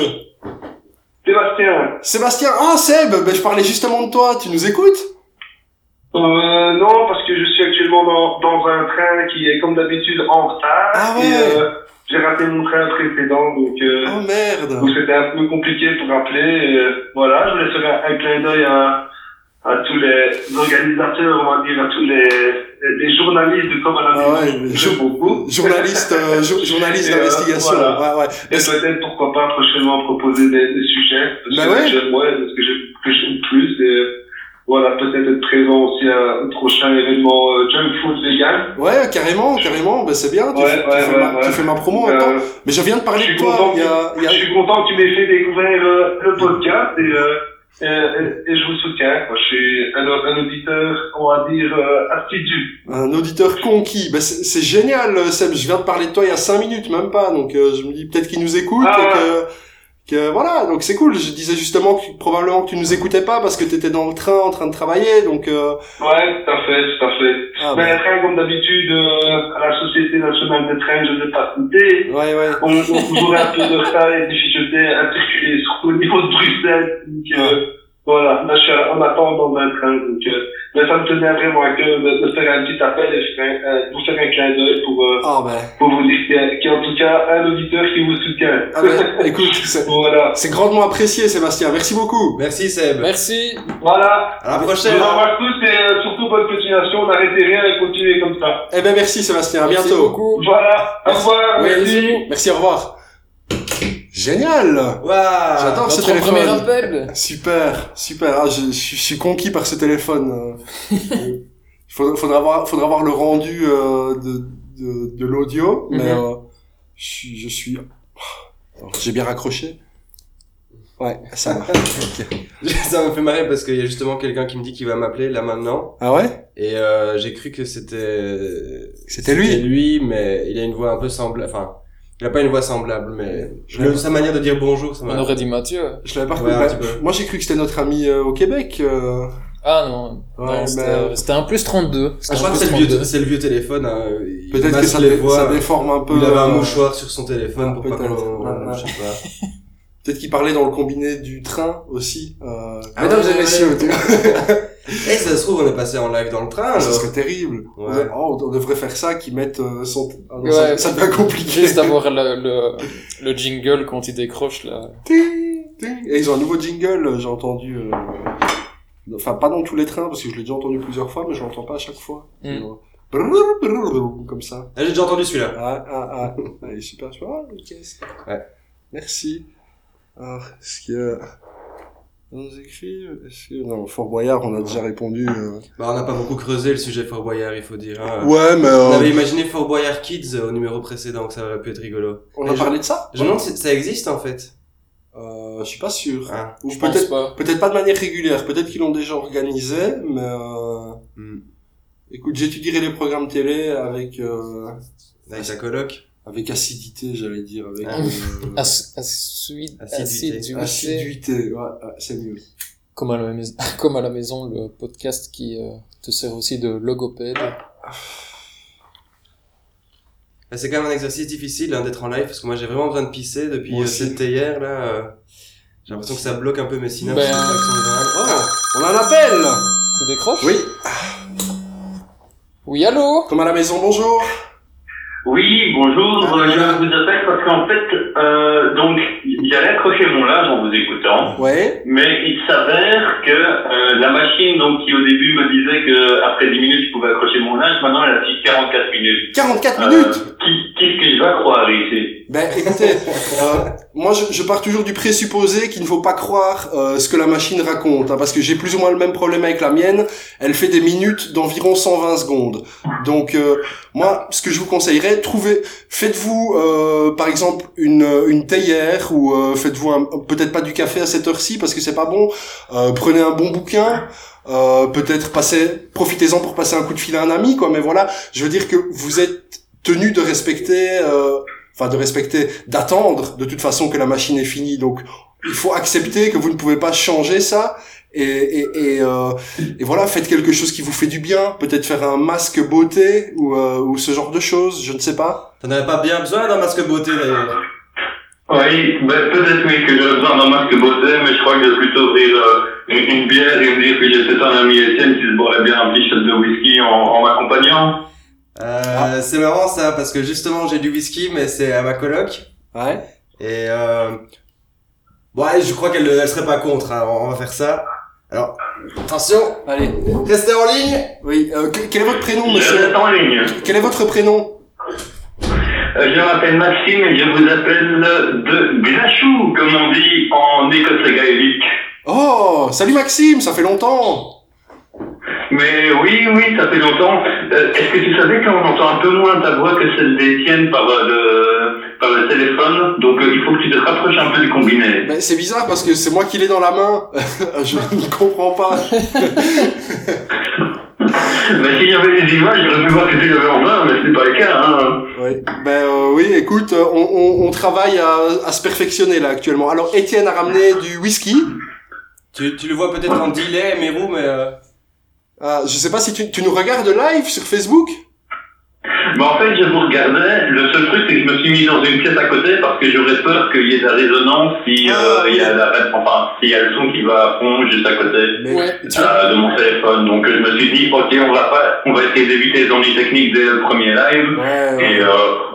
Sébastien. Sébastien. Ah, Seb. Ben, je parlais justement de toi. Tu nous écoutes Euh, non, parce que je suis actuellement dans, dans un train qui est comme d'habitude en retard. Ah ouais. Et, euh, j'ai raté mon train précédent, donc, euh, Oh merde. donc c'était un peu compliqué pour rappeler. Et, euh, voilà, je voulais faire un, un clin d'œil à, à tous les organisateurs, on va dire, à tous les, les journalistes Comme à la Ah ouais, jo- beaucoup. Journaliste, euh, jo- journaliste Et, euh, d'investigation. voilà. Ouais, ouais. Et peut-être, pourquoi pas, prochainement proposer des, des sujets. Parce Bah que ouais. j'aime, ouais, parce que j'aime, que plus. Et voilà, peut-être être présent aussi à un prochain événement euh, junk food vegan. Ouais, carrément, carrément. Ben, c'est bien. Tu, Ouais, fais, tu ouais, fais ouais, ma, tu fais ma promo. Euh, Mais je viens de je parler de toi. content, Il y a, il y a... je suis content que tu m'aies fait découvrir euh, le podcast et, euh, et, et- et je vous soutiens. Moi, je suis un, un auditeur, on va dire, euh, assidu. Un auditeur conquis. Ben, c'est génial, euh, Seb. Je viens de parler de toi il y a cinq minutes, même pas. Donc, euh, je me dis peut-être qu'il nous écoute Ah. et que, que voilà. Donc, c'est cool. Je disais justement que probablement que tu nous écoutais pas parce que t'étais dans le train en train de travailler. Donc, euh, Ouais, tout à fait, tout à fait. ah, Mais ben, train, comme d'habitude, euh, à la Société nationale de train, je ne vais pas citer. ouais, ouais. On, on aurez un peu de retard et difficulté à circuler surtout au niveau de Bruxelles. Donc, euh, voilà, là, je suis en attente dans un train. Donc, euh, mais ça me tenait vraiment à cœur de, de faire un petit appel et un- vous faire un clin d'œil pour, euh, Ah ben, pour vous dire qu'il y, a- qu'il y a en tout cas un auditeur qui vous soutient. ah ben, écoute, c'est voilà. c'est grandement apprécié, Sébastien. Merci beaucoup. Merci Seb. Merci. Voilà. À la Je prochaine. vous embrasse tous et euh, surtout bonne continuation. N'arrêtez rien et continuez comme ça. Eh ben, merci, Sébastien. À Merci bientôt. beaucoup. Voilà. Au revoir. Oui, Merci. Merci, au revoir. Génial. Waouh. J'adore ce téléphone. premier appel. Super, super. Ah, je, je, suis- je suis conquis par ce téléphone. Il faudra, voir, faudra voir le rendu euh, de, de, de l'audio, mais Mhm. euh, je, suis- je suis. Alors, J'ai bien raccroché. Ouais, ça. Ça me fait marrer parce qu'il y a justement quelqu'un qui me dit qu'il va m'appeler là maintenant. Ah ouais? Et euh, j'ai cru que c'était... C'était lui. lui, mais il a une voix un peu semblable. Enfin, il a pas une voix semblable, mais le- sa manière de dire bonjour, ça On m'a... aurait dit Mathieu. Je l'avais pas Ouais, Bah, moi, j'ai cru que c'était notre ami euh, au Québec. euh. Ah non, Ouais, non mais- c'était c'était un plus 32. Ah, je crois que c'est le, vieux, 32. c'est le vieux téléphone. hein. Peut-être que ça, les voix. ça déforme un peu. Il avait un euh, mouchoir sur son téléphone pour pas peut-être. qu'on... Je sais pas. Peut-être qu'il parlait dans le combiné du train aussi. Euh... Ah Mesdames et messieurs, tu- Eh, ça se trouve, on est passé en live dans le train, Ah, ce alors. serait terrible. Ouais. Oh, on devrait faire ça, qu'ils mettent euh, son... Ah non, Ouais. ça, ça devient compliqué. Juste avoir le, le, le jingle quand il décroche là. Ting, ting. Et ils ont un nouveau jingle, j'ai entendu. euh, Enfin, pas dans tous les trains, parce que je l'ai déjà entendu plusieurs fois, mais je l'entends pas à chaque fois. Mm. Brrr, brrr, Comme ça. Ah, j'ai déjà entendu celui-là. Ah, ah, ah. Allez, super. Je fais, ah, ok. c'est- Ouais. Merci. Alors, est-ce que... On nous écrit, est-ce que... Non, Fort Boyard, on a déjà répondu. euh. Bah, on n'a pas beaucoup creusé le sujet Fort Boyard, il faut dire. hein. Ouais, mais... On euh, avait imaginé Fort Boyard Kids euh, au numéro précédent, que ça aurait pu être rigolo. On a je- parlé de ça? Je me demande si ça existe, en fait. euh, Je suis pas sûr. Ah. Ou Je pense peut-être pas. peut-être pas de manière régulière. Peut-être qu'ils l'ont déjà organisé, mais... Euh... Hmm. Écoute, j'étudierai les programmes télé avec... Euh... Avec ta coloc. Avec acidité, j'allais dire. Avec, Ah. euh, As. Assiduité. assiduité. ouais, c'est mieux. Comme à la maison, comme à la maison, le podcast qui euh, te sert aussi de logopède. Bah, C'est quand même un exercice difficile hein, d'être en live, parce que moi j'ai vraiment besoin de pisser depuis euh, cet hier, là. euh, J'ai l'impression que ça bloque un peu mes synapses. Ben. Oh, on a un appel Tu décroches? Oui, Oui, allô? Comme à la maison, bonjour Oui, bonjour, Ah, euh, je vous appelle parce qu'en fait, euh, donc, j'allais accrocher mon linge en vous écoutant, Ouais, mais il s'avère que euh, la machine, donc, qui au début me disait que après 10 minutes, je pouvais accrocher mon linge, maintenant elle affiche 44 minutes. 44 Euh, minutes Qu'est-ce que je vais croire ici? Ben écoutez, euh, moi je, je pars toujours du présupposé qu'il ne faut pas croire euh, ce que la machine raconte, hein, parce que j'ai plus ou moins le même problème avec la mienne. Elle fait des minutes d'environ 120 secondes. Donc euh, moi, ce que je vous conseillerais, trouvez, faites-vous euh, par exemple une, une théière ou euh, faites-vous peut-être pas du café à cette heure-ci parce que c'est pas bon. Euh, prenez un bon bouquin. Euh, peut-être passer, profitez-en pour passer un coup de fil à un ami, quoi. Mais voilà, je veux dire que vous êtes tenu de respecter, enfin de respecter, d'attendre de toute façon que la machine est finie. Donc il faut accepter que vous ne pouvez pas changer ça. Et, et, et, euh, et voilà, faites quelque chose qui vous fait du bien. Peut-être faire un masque beauté ou, euh, ou ce genre de choses, je ne sais pas. T'en avais pas bien besoin d'un masque beauté, d'ailleurs. Oui, ben, peut-être oui que j'ai besoin d'un masque beauté, mais je crois que je vais plutôt ouvrir euh, une, une bière et me dire que j'ai peut-être un ami Étienne qui se boirait bien un petit shot de whisky en, en m'accompagnant. Euh, C'est marrant, ça, parce que justement, j'ai du whisky, mais c'est à ma coloc. Ouais. Et euh... Ouais, je crois qu'elle elle serait pas contre, hein. on va faire ça. Alors, attention, Allez. restez en ligne Oui. Euh, que- quel est votre prénom, Je monsieur reste en ligne. Quel est votre prénom Euh, je m'appelle Maxime et je vous appelle de Glachou, comme on dit en écossais gaélique. Oh, salut Maxime, ça fait longtemps. Mais oui, oui, ça fait longtemps. Euh, Est-ce que tu savais qu'on entend un peu moins ta voix que celle d'Étienne par, euh, le, par le téléphone Donc euh, il faut que tu te rapproches un peu du combiné. Ben, c'est bizarre parce que c'est moi qui l'ai dans la main. je ne comprends pas. Mais s'il y avait des images, j'aurais pu voir que tu l'avais en main, mais c'est pas le cas. Hein. Oui. Ben euh, oui, écoute, on, on, on travaille à, à se perfectionner là actuellement. Alors Étienne a ramené du whisky. tu, tu le vois peut-être en delay, Mérou, mais... Euh... Ah, je sais pas si tu, tu nous regardes live sur Facebook. Mais en fait, je vous regardais. Le seul truc, c'est que je me suis mis dans une pièce à côté parce que j'aurais peur qu'il y ait de la résonance si Ah, euh, il y a oui. la, enfin, s'il y a le son qui va à fond juste à côté. Ouais, euh, de mon téléphone. Donc je me suis dit, ok, on va pas, on va essayer d'éviter les ennuis techniques dès le premier live, Ouais. et euh,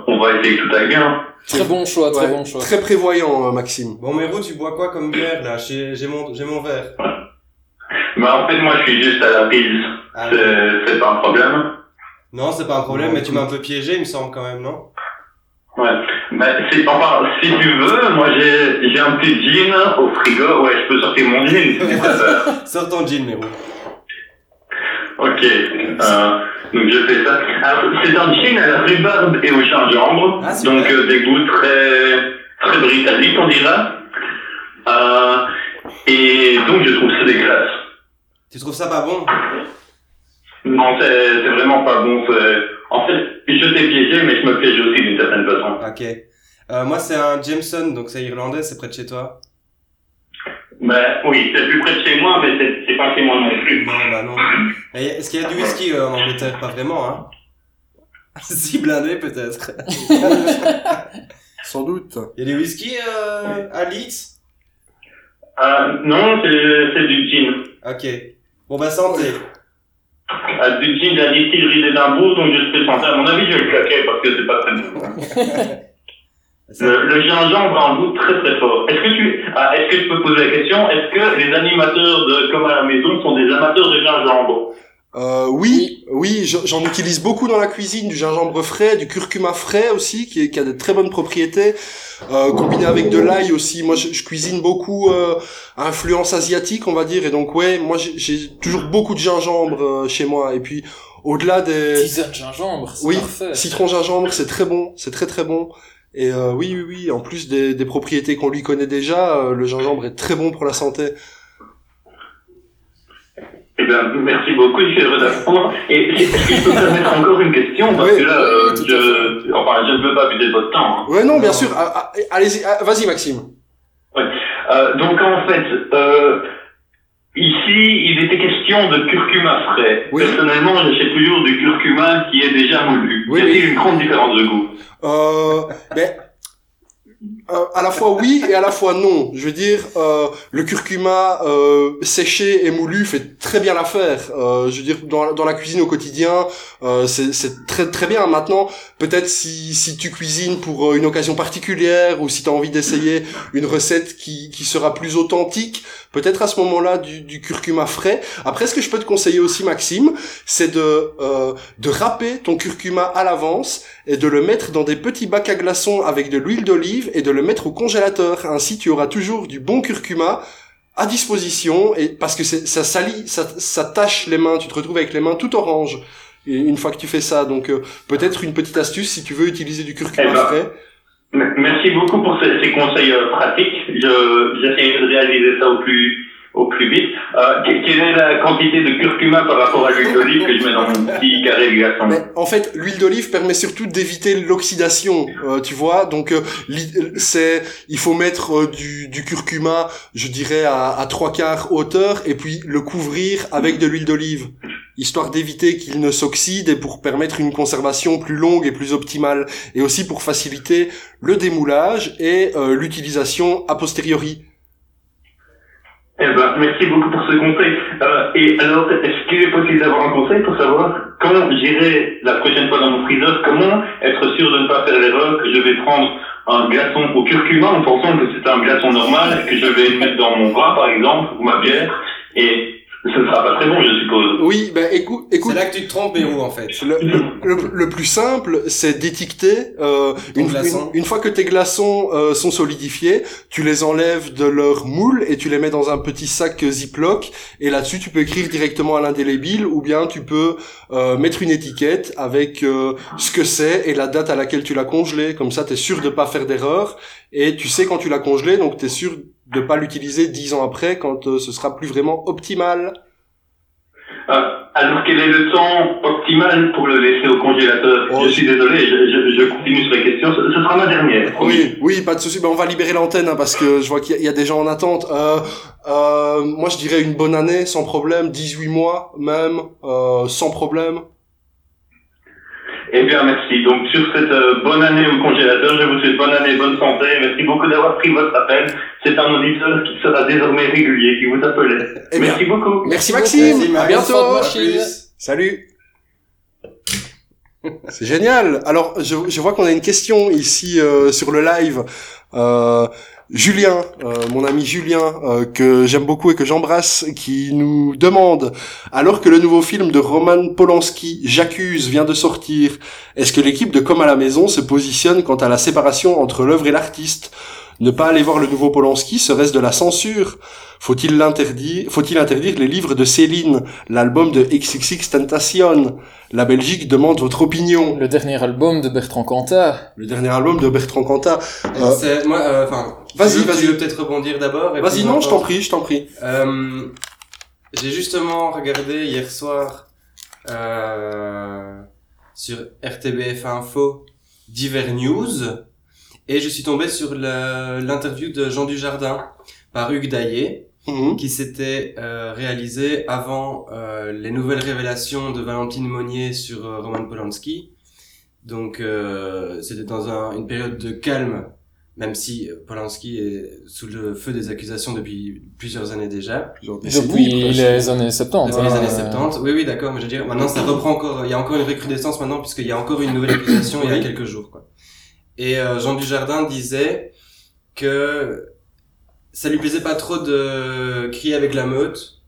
on va essayer que tout aille bien. Très bon choix, très Ouais, bon choix. Très prévoyant, Maxime. Bon, Mérou, tu bois quoi comme bière, là? J'ai j'ai mon, j'ai mon verre. Mais en fait, moi, je suis juste à la pile. Ah, C'est c'est pas un problème. non, c'est pas un problème, mais tu m'as un peu piégé, il me semble, quand même, non? Ouais. Mais c'est, enfin, si tu veux, moi, j'ai, j'ai un petit jean au frigo. Ouais, je peux sortir mon jean si tu préfères. Sors ton jean, Mérou. Ok. Euh, donc je fais ça. Alors, c'est un jean à la rhubarbe et au gingembre. Ah, donc euh, des goûts très, très britanniques, on dira. Euh, et donc je trouve ça dégueulasse. Tu trouves ça pas bon? Non, c'est, c'est vraiment pas bon. c'est- En fait, je t'ai piégé, mais je me piège aussi d'une certaine façon. Ok. Euh, moi, c'est un Jameson, donc c'est irlandais, c'est près de chez toi? Ben, Ben oui, c'est plus près de chez moi, mais c'est c'est pas chez moi non plus. Non, bah non. Est-ce qu'il y a du whisky euh, en Angleterre? Pas vraiment, hein Si, blindé peut-être. Sans doute. Il y a du whisky euh, à Leeds? Euh, non, c'est c'est du gin. Ok. Bon bah santé. Euh, du gin de la distillerie d'Édimbourg, donc je serais santé. À mon avis, je vais le claquer parce que c'est pas très bon. Le, le gingembre en goût très très fort. Est-ce que tu, ah, est-ce que je peux poser la question, est-ce que les animateurs de Comme à la maison sont des amateurs de gingembre? Euh, oui, oui, j'en utilise beaucoup dans la cuisine, du gingembre frais, du curcuma frais aussi, qui, est- qui a de très bonnes propriétés, euh, combiné avec de l'ail aussi. Moi, je, je cuisine beaucoup euh, à influence asiatique, on va dire, et donc ouais, moi j'ai- j'ai toujours beaucoup de gingembre euh, chez moi. Et puis au-delà des Tisane gingembre, c'est oui, parfait. citron gingembre, c'est très bon, c'est très très bon. Et euh, oui, oui, oui, en plus des, des propriétés qu'on lui connaît déjà, euh, le gingembre est très bon pour la santé. Bien, merci beaucoup, heureux d'apprendre. Et est-ce que je peux me permettre encore une question Parce Oui, que là, oui, euh, oui, je, enfin, je ne veux pas abuser de votre temps. hein. Ouais, non, bien sûr. Ah, ah, Allez-y, ah, vas-y, Maxime. Euh, donc en fait, euh, ici, il était question de curcuma frais. Oui. Personnellement, j'achète toujours du curcuma qui est déjà moulu. Oui, y a-t-il oui. une grande différence de goût? Euh, mais euh, à la fois oui et à la fois non. Je veux dire, euh, le curcuma euh, séché et moulu fait très bien l'affaire. Euh, je veux dire, dans, dans la cuisine au quotidien, euh, c'est c'est très très bien. Maintenant, peut-être si si tu cuisines pour euh, une occasion particulière ou si tu as envie d'essayer une recette qui qui sera plus authentique, peut-être à ce moment-là du, du curcuma frais. Après, ce que je peux te conseiller aussi, Maxime, c'est de euh, de râper ton curcuma à l'avance et de le mettre dans des petits bacs à glaçons avec de l'huile d'olive et de le mettre au congélateur. Ainsi, tu auras toujours du bon curcuma à disposition et parce que ça salit, ça, ça tâche les mains, tu te retrouves avec les mains tout orange et une fois que tu fais ça. Donc euh, peut-être une petite astuce si tu veux utiliser du curcuma Eh ben, frais. Merci beaucoup pour ces, ces conseils euh, pratiques. Je, j'essaie de réaliser ça au plus, au plus vite. Euh, que- quelle est la quantité de curcuma par rapport à l'huile d'olive que je mets dans mon petit carré de glaçon en fait, l'huile d'olive permet surtout d'éviter l'oxydation, euh, tu vois. Donc, euh, c'est, il faut mettre du, du curcuma, je dirais à, à trois quarts hauteur, et puis le couvrir avec de l'huile d'olive, histoire d'éviter qu'il ne s'oxyde et pour permettre une conservation plus longue et plus optimale, et aussi pour faciliter le démoulage et euh, l'utilisation a posteriori. Eh ben, merci beaucoup pour ce conseil. Euh, et alors, est-ce qu'il est possible d'avoir un conseil pour savoir quand j'irai la prochaine fois dans mon freezer, comment être sûr de ne pas faire l'erreur que je vais prendre un glaçon au curcuma en pensant que c'est un glaçon normal que je vais mettre dans mon vin, par exemple, ou ma bière, et ce sera pas très bon, je suppose. Oui, ben écoute, écoute. C'est là que tu te trompes, Béou, en fait. Le, le, le- le plus simple, c'est d'étiqueter euh, une, glaçon. une, une fois que tes glaçons euh, sont solidifiés, tu les enlèves de leur moule et tu les mets dans un petit sac Ziploc et là-dessus tu peux écrire directement à l'indélébile ou bien tu peux euh, mettre une étiquette avec euh, ce que c'est et la date à laquelle tu l'as congelé. Comme ça, tu es sûr de pas faire d'erreur et tu sais quand tu l'as congelé, donc tu es sûr de pas l'utiliser dix ans après quand euh, ce sera plus vraiment optimal. Euh, alors, quel est le temps optimal pour le laisser au congélateur Oh, Je suis désolé, je, je, je continue sur la question. Ce, ce sera ma dernière. Oui, oui, pas de souci. Ben, on va libérer l'antenne hein, parce que je vois qu'il y, y a des gens en attente. Euh, euh, moi, je dirais une bonne année sans problème, 18 mois même, euh, sans problème. Eh bien, merci. Donc, sur cette euh, bonne année au congélateur, je vous souhaite bonne année, bonne santé. Merci beaucoup d'avoir pris votre appel. C'est un auditeur qui sera désormais régulier, qui vous appelait. Eh bien, merci beaucoup. merci. Maxime. Merci, à bientôt. À plus. Salut. C'est génial. Alors, je, je vois qu'on a une question ici euh, sur le live. Euh, Julien, euh, mon ami Julien, euh, que j'aime beaucoup et que j'embrasse, qui nous demande, alors que le nouveau film de Roman Polanski, J'accuse, vient de sortir, est-ce que l'équipe de Comme à la maison se positionne quant à la séparation entre l'œuvre et l'artiste? Ne pas aller voir le nouveau Polanski serait-ce de la censure Faut-il l'interdire Faut-il interdire les livres de Céline, l'album de XXX Tentation La Belgique demande votre opinion. Le dernier album de Bertrand Cantat. Le dernier album de Bertrand Cantat. Euh, C'est- moi, euh, enfin, Vas-y, tu veux- vas-y. Tu veux peut-être rebondir d'abord Vas-y, non, on je t'en prie, je t'en prie. Euh, j'ai justement regardé hier soir euh, sur RTBF Info Divers News et je suis tombé sur l'interview de Jean Dujardin par Hugues Daillé Mhm. qui s'était euh, réalisé avant euh, les nouvelles révélations de Valentine Monnier sur euh, Roman Polanski. Donc euh, c'était dans un- une période de calme, même si Polanski est sous le feu des accusations depuis plusieurs années déjà. Depuis les années 70. Dans les hein, années 70, oui oui d'accord, mais je veux dire maintenant ça reprend encore, il y a encore une recrudescence maintenant puisqu'il y a encore une nouvelle accusation il y a quelques jours quoi. Et euh, Jean Dujardin disait que ça lui plaisait pas trop de crier avec la meute,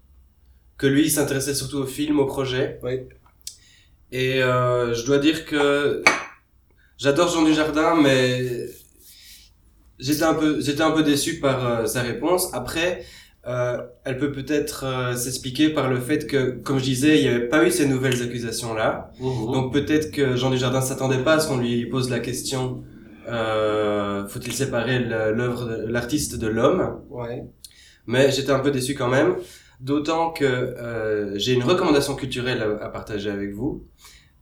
que lui il s'intéressait surtout au film, au projet. Oui. Et euh, je dois dire que j'adore Jean Dujardin, mais j'étais un peu j'étais un peu déçu par euh, sa réponse. Après, euh, elle peut peut-être s'expliquer par le fait que, comme je disais, il n'y avait pas eu ces nouvelles accusations là. Mhm. Donc peut-être que Jean Dujardin s'attendait pas à ce qu'on lui pose la question euh, faut-il séparer l'œuvre de l'artiste de l'homme? Ouais. mais j'étais un peu déçu quand même d'autant que euh, j'ai une recommandation culturelle à, à partager avec vous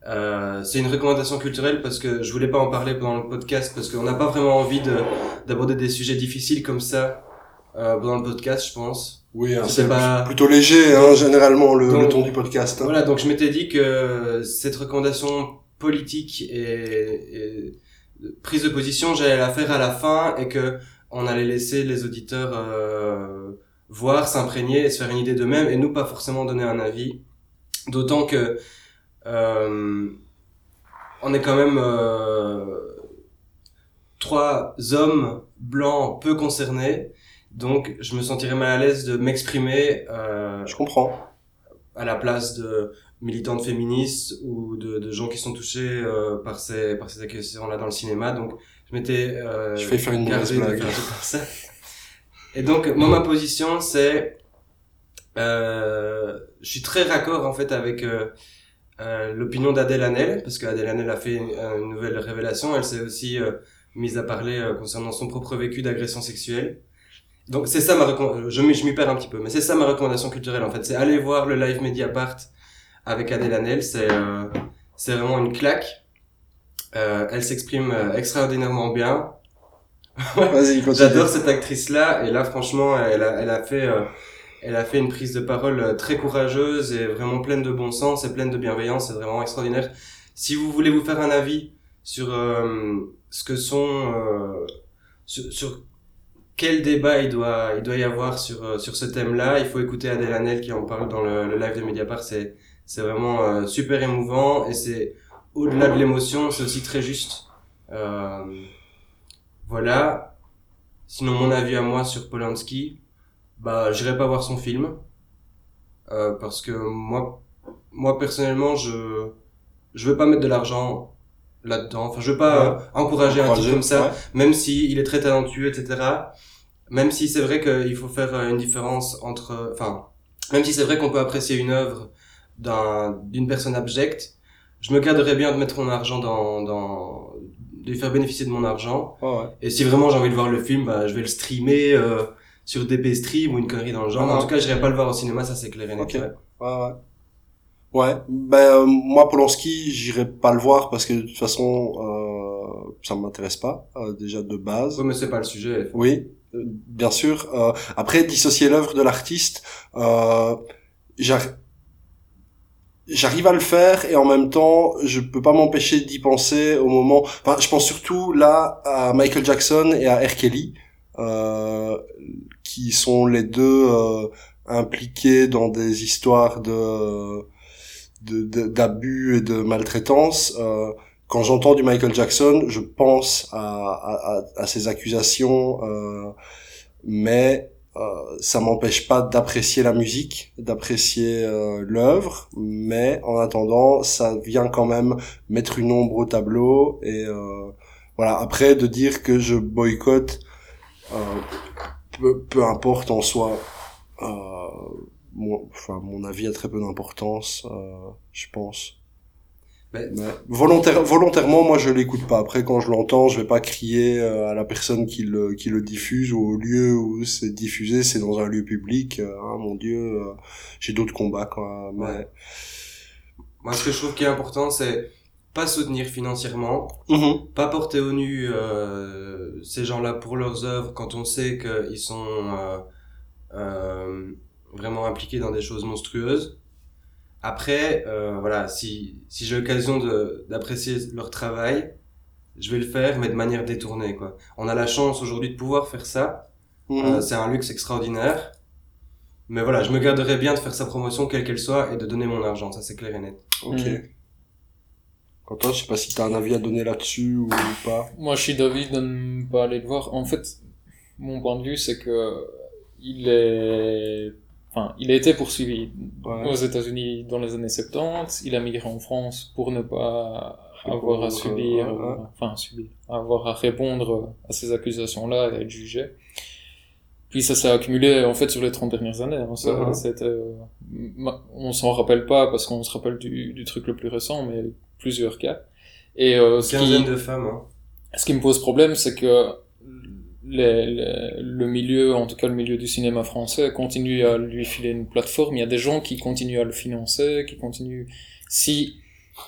euh, c'est une recommandation culturelle parce que je voulais pas en parler pendant le podcast parce qu'on n'a pas vraiment envie de d'aborder des sujets difficiles comme ça euh, pendant le podcast je pense Oui, hein, C'est c'est pas- plutôt léger, hein, généralement, le, Donc- le ton du podcast. hein. Voilà, donc je m'étais dit que cette recommandation politique et, et prise de position, j'allais la faire à la fin et que on allait laisser les auditeurs euh, voir, s'imprégner et se faire une idée d'eux-mêmes et nous pas forcément donner un avis. D'autant que euh, on est quand même euh, trois hommes blancs peu concernés. Donc, je me sentirais mal à l'aise de m'exprimer euh, Je comprends. à la place de militantes féministes ou de, de gens qui sont touchés euh, par ces par ces accusations là dans le cinéma. Donc je m'étais euh, Je vais faire une mauvaise blague. ça. Et donc moi ma position c'est euh, je suis très raccord en fait avec euh, euh, l'opinion d'Adèle Hanel parce qu'Adèle Hanel a fait une, une nouvelle révélation. Elle s'est aussi euh, mise à parler euh, concernant son propre vécu d'agression sexuelle. Donc c'est ça ma recommandation, je m'y je m'y perds un petit peu, mais c'est ça ma recommandation culturelle en fait, c'est aller voir le live Mediapart avec Adèle Hanel, c'est euh, c'est vraiment une claque. Euh, elle s'exprime euh, extraordinairement bien. Vas-y, continue. J'adore cette actrice là et là franchement elle a, elle a fait elle a fait une prise de parole très courageuse et vraiment pleine de bon sens et pleine de bienveillance, c'est vraiment extraordinaire. Si vous voulez vous faire un avis sur euh, ce que sont euh, sur, sur quel débat il doit il doit y avoir sur sur ce thème-là, il faut écouter Adèle Hanel qui en parle dans le, le live de Mediapart, c'est c'est vraiment euh, super émouvant et c'est au-delà de l'émotion, c'est aussi très juste. Euh, voilà. Sinon, mon avis à moi sur Polanski, bah, j'irai pas voir son film. Euh, parce que moi, moi, personnellement, je, je veux pas mettre de l'argent là-dedans. Enfin, je veux pas euh, encourager un type comme ça, ouais. même si il est très talentueux, etc. Même si c'est vrai qu'il faut faire euh, une différence entre, enfin, même si c'est vrai qu'on peut apprécier une œuvre d'un, d'une personne abjecte, je me garderais bien de mettre mon argent dans, dans, de lui faire bénéficier de mon argent. Ouais, ouais. Et si vraiment j'ai envie de voir le film, bah, je vais le streamer euh, sur DP Stream ou une connerie dans le genre. Ah. En tout cas, je pas le voir au cinéma, ça c'est clair et net. Ok. ouais. Ouais, ouais. Ben euh, moi Polanski, j'irai pas le voir parce que de toute façon, euh, ça m'intéresse pas euh, déjà de base. Ouais, mais c'est pas le sujet. Oui, euh, bien sûr. Euh, après, dissocier l'œuvre de l'artiste, euh, j'arrive à le faire et en même temps, je peux pas m'empêcher d'y penser au moment. Enfin, je pense surtout là à Michael Jackson et à R. Kelly, euh, qui sont les deux euh, impliqués dans des histoires de d'abus et de maltraitance. Euh, quand j'entends du Michael Jackson, je pense à, à, à, à ces accusations, euh, mais euh, ça m'empêche pas d'apprécier la musique, d'apprécier euh, l'œuvre, mais en attendant, ça vient quand même mettre une ombre au tableau et euh, voilà. Après, de dire que je boycotte, euh, peu, peu importe en soi. Euh, mon, enfin, mon avis a très peu d'importance, je pense. Mais- Mais volontaire, volontairement, moi, je l'écoute pas. Après, quand je l'entends, je vais pas crier euh, à la personne qui le, qui le diffuse ou au lieu où c'est diffusé, c'est dans un lieu public. Euh, hein, mon Dieu, euh, j'ai d'autres combats, quoi. Mais... Ouais. Moi, ce que je trouve qui est important, c'est pas soutenir financièrement, Mhm. pas porter au nu euh, ces gens-là pour leurs œuvres quand on sait qu'ils sont euh, euh, vraiment impliqués dans des choses monstrueuses. Après, euh, voilà, si, si j'ai l'occasion de- d'apprécier leur travail, je vais le faire, mais de manière détournée, quoi. On a la chance aujourd'hui de pouvoir faire ça. Mhm. Euh, c'est un luxe extraordinaire. Mais voilà, je me garderai bien de faire sa promotion, quelle qu'elle soit, et de donner mon argent, ça c'est clair et net. Ok. Mhm. Quentin, je sais pas si t'as un avis à donner là-dessus ou pas. Moi, je suis d'avis de ne pas aller le voir. En fait, mon point de vue, c'est que il est, enfin, il a été poursuivi Ouais. aux États-Unis dans les années 70. Il a migré en France pour ne pas avoir à subir, euh, ouais. euh, enfin, subir, avoir à répondre à ces accusations-là et à être jugé. Puis ça s'est accumulé en fait sur les 30 dernières années. hein. Ça, c'était, euh, on s'en rappelle pas parce qu'on se rappelle du, du truc le plus récent, mais plusieurs cas. Et euh, ce qui- de femmes, hein. ce qui me pose problème, c'est que les- les- le milieu, en tout cas le milieu du cinéma français, continue à lui filer une plateforme. Il y a des gens qui continuent à le financer, qui continuent. Si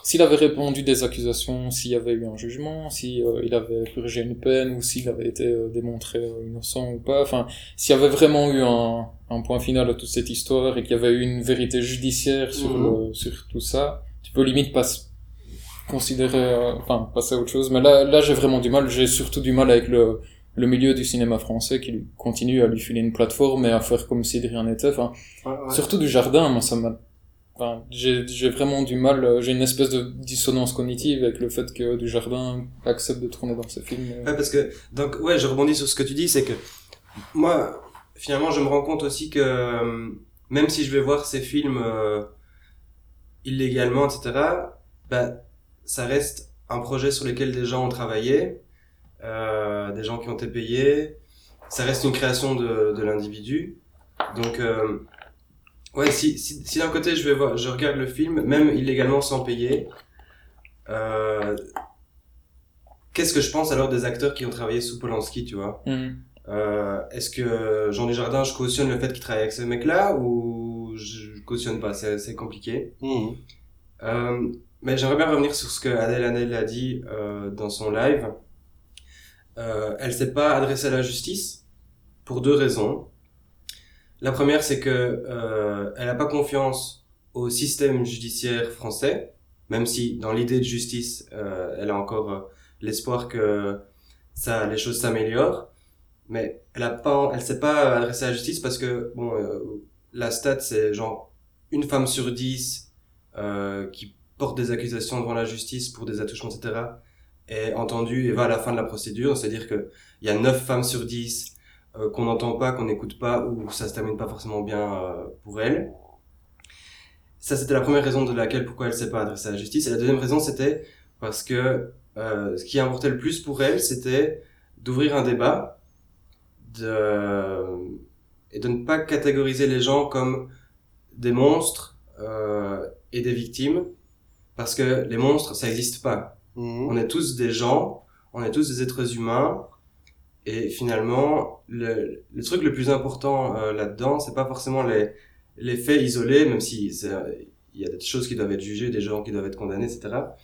s'il avait répondu des accusations, s'il y avait eu un jugement, si euh, il avait purgé une peine ou s'il avait été euh, démontré euh, innocent ou pas, enfin, s'il y avait vraiment eu un, un point final à toute cette histoire et qu'il y avait eu une vérité judiciaire sur Mhm. le- sur tout ça, tu peux limite pas considérer, euh, enfin, passer à autre chose. Mais là, là, j'ai vraiment du mal. J'ai surtout du mal avec le, le milieu du cinéma français qui continue à lui filer une plateforme et à faire comme si de rien n'était. Enfin, Ouais, ouais. surtout du jardin, moi, ça m'a, enfin, j'ai, vraiment du mal, euh, j'ai une espèce de dissonance cognitive avec le fait que du jardin accepte de tourner dans ses films. Ouais, parce que, donc, ouais, je rebondis sur ce que tu dis, c'est que, moi, finalement, je me rends compte aussi que, euh, même si je vais voir ces films, euh, illégalement, etc., bah, ça reste un projet sur lequel des gens ont travaillé, euh, des gens qui ont été payés, ça reste une création de, de l'individu. Donc, euh, ouais, si, si, si d'un côté je vais voir, je regarde le film, même illégalement sans payer, euh, qu'est-ce que je pense alors des acteurs qui ont travaillé sous Polanski, tu vois? Mhm. euh, Est-ce que Jean Desjardins, je cautionne le fait qu'il travaille avec ce mec-là ou je cautionne pas? C'est c'est compliqué. Mhm. Euh, mais j'aimerais bien revenir sur ce que Adèle Hanel a dit euh, dans son live. Euh, elle s'est pas adressée à la justice pour deux raisons. La première, c'est que euh, elle n'a pas confiance au système judiciaire français, même si dans l'idée de justice, euh, elle a encore euh, l'espoir que ça, les choses s'améliorent. Mais elle a pas, elle s'est pas adressée à la justice parce que bon, euh, la stat c'est genre une femme sur dix euh, qui porte des accusations devant la justice pour des attouchements, etc., est entendue et va à la fin de la procédure. C'est-à-dire que il y a 9 femmes sur 10 euh, qu'on n'entend pas, qu'on n'écoute pas, ou ça se termine pas forcément bien euh, pour elle. Ça, c'était la première raison de laquelle pourquoi elle s'est pas adressée à la justice. Et la deuxième raison, c'était parce que euh, ce qui importait le plus pour elle, c'était d'ouvrir un débat de... et de ne pas catégoriser les gens comme des monstres et des victimes, parce que les monstres, ça n'existe pas. Mhm. On est tous des gens, on est tous des êtres humains, et finalement, le, le truc le plus important euh, là-dedans, c'est pas forcément les, les faits isolés, même si il y a des choses qui doivent être jugées, des gens qui doivent être condamnés, etc.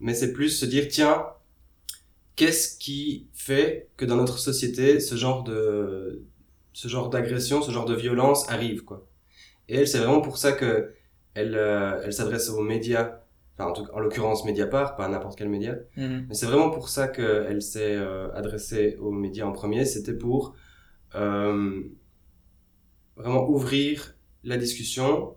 Mais c'est plus se dire, tiens, qu'est-ce qui fait que dans notre société, ce genre de, ce genre d'agression, ce genre de violence arrive, quoi. Et elle, c'est vraiment pour ça que elle, euh, elle s'adresse aux médias, enfin, en, tout- en l'occurrence Mediapart, pas n'importe quel média, Mhm. mais c'est vraiment pour ça qu'elle s'est euh, adressée aux médias en premier. C'était pour euh, vraiment ouvrir la discussion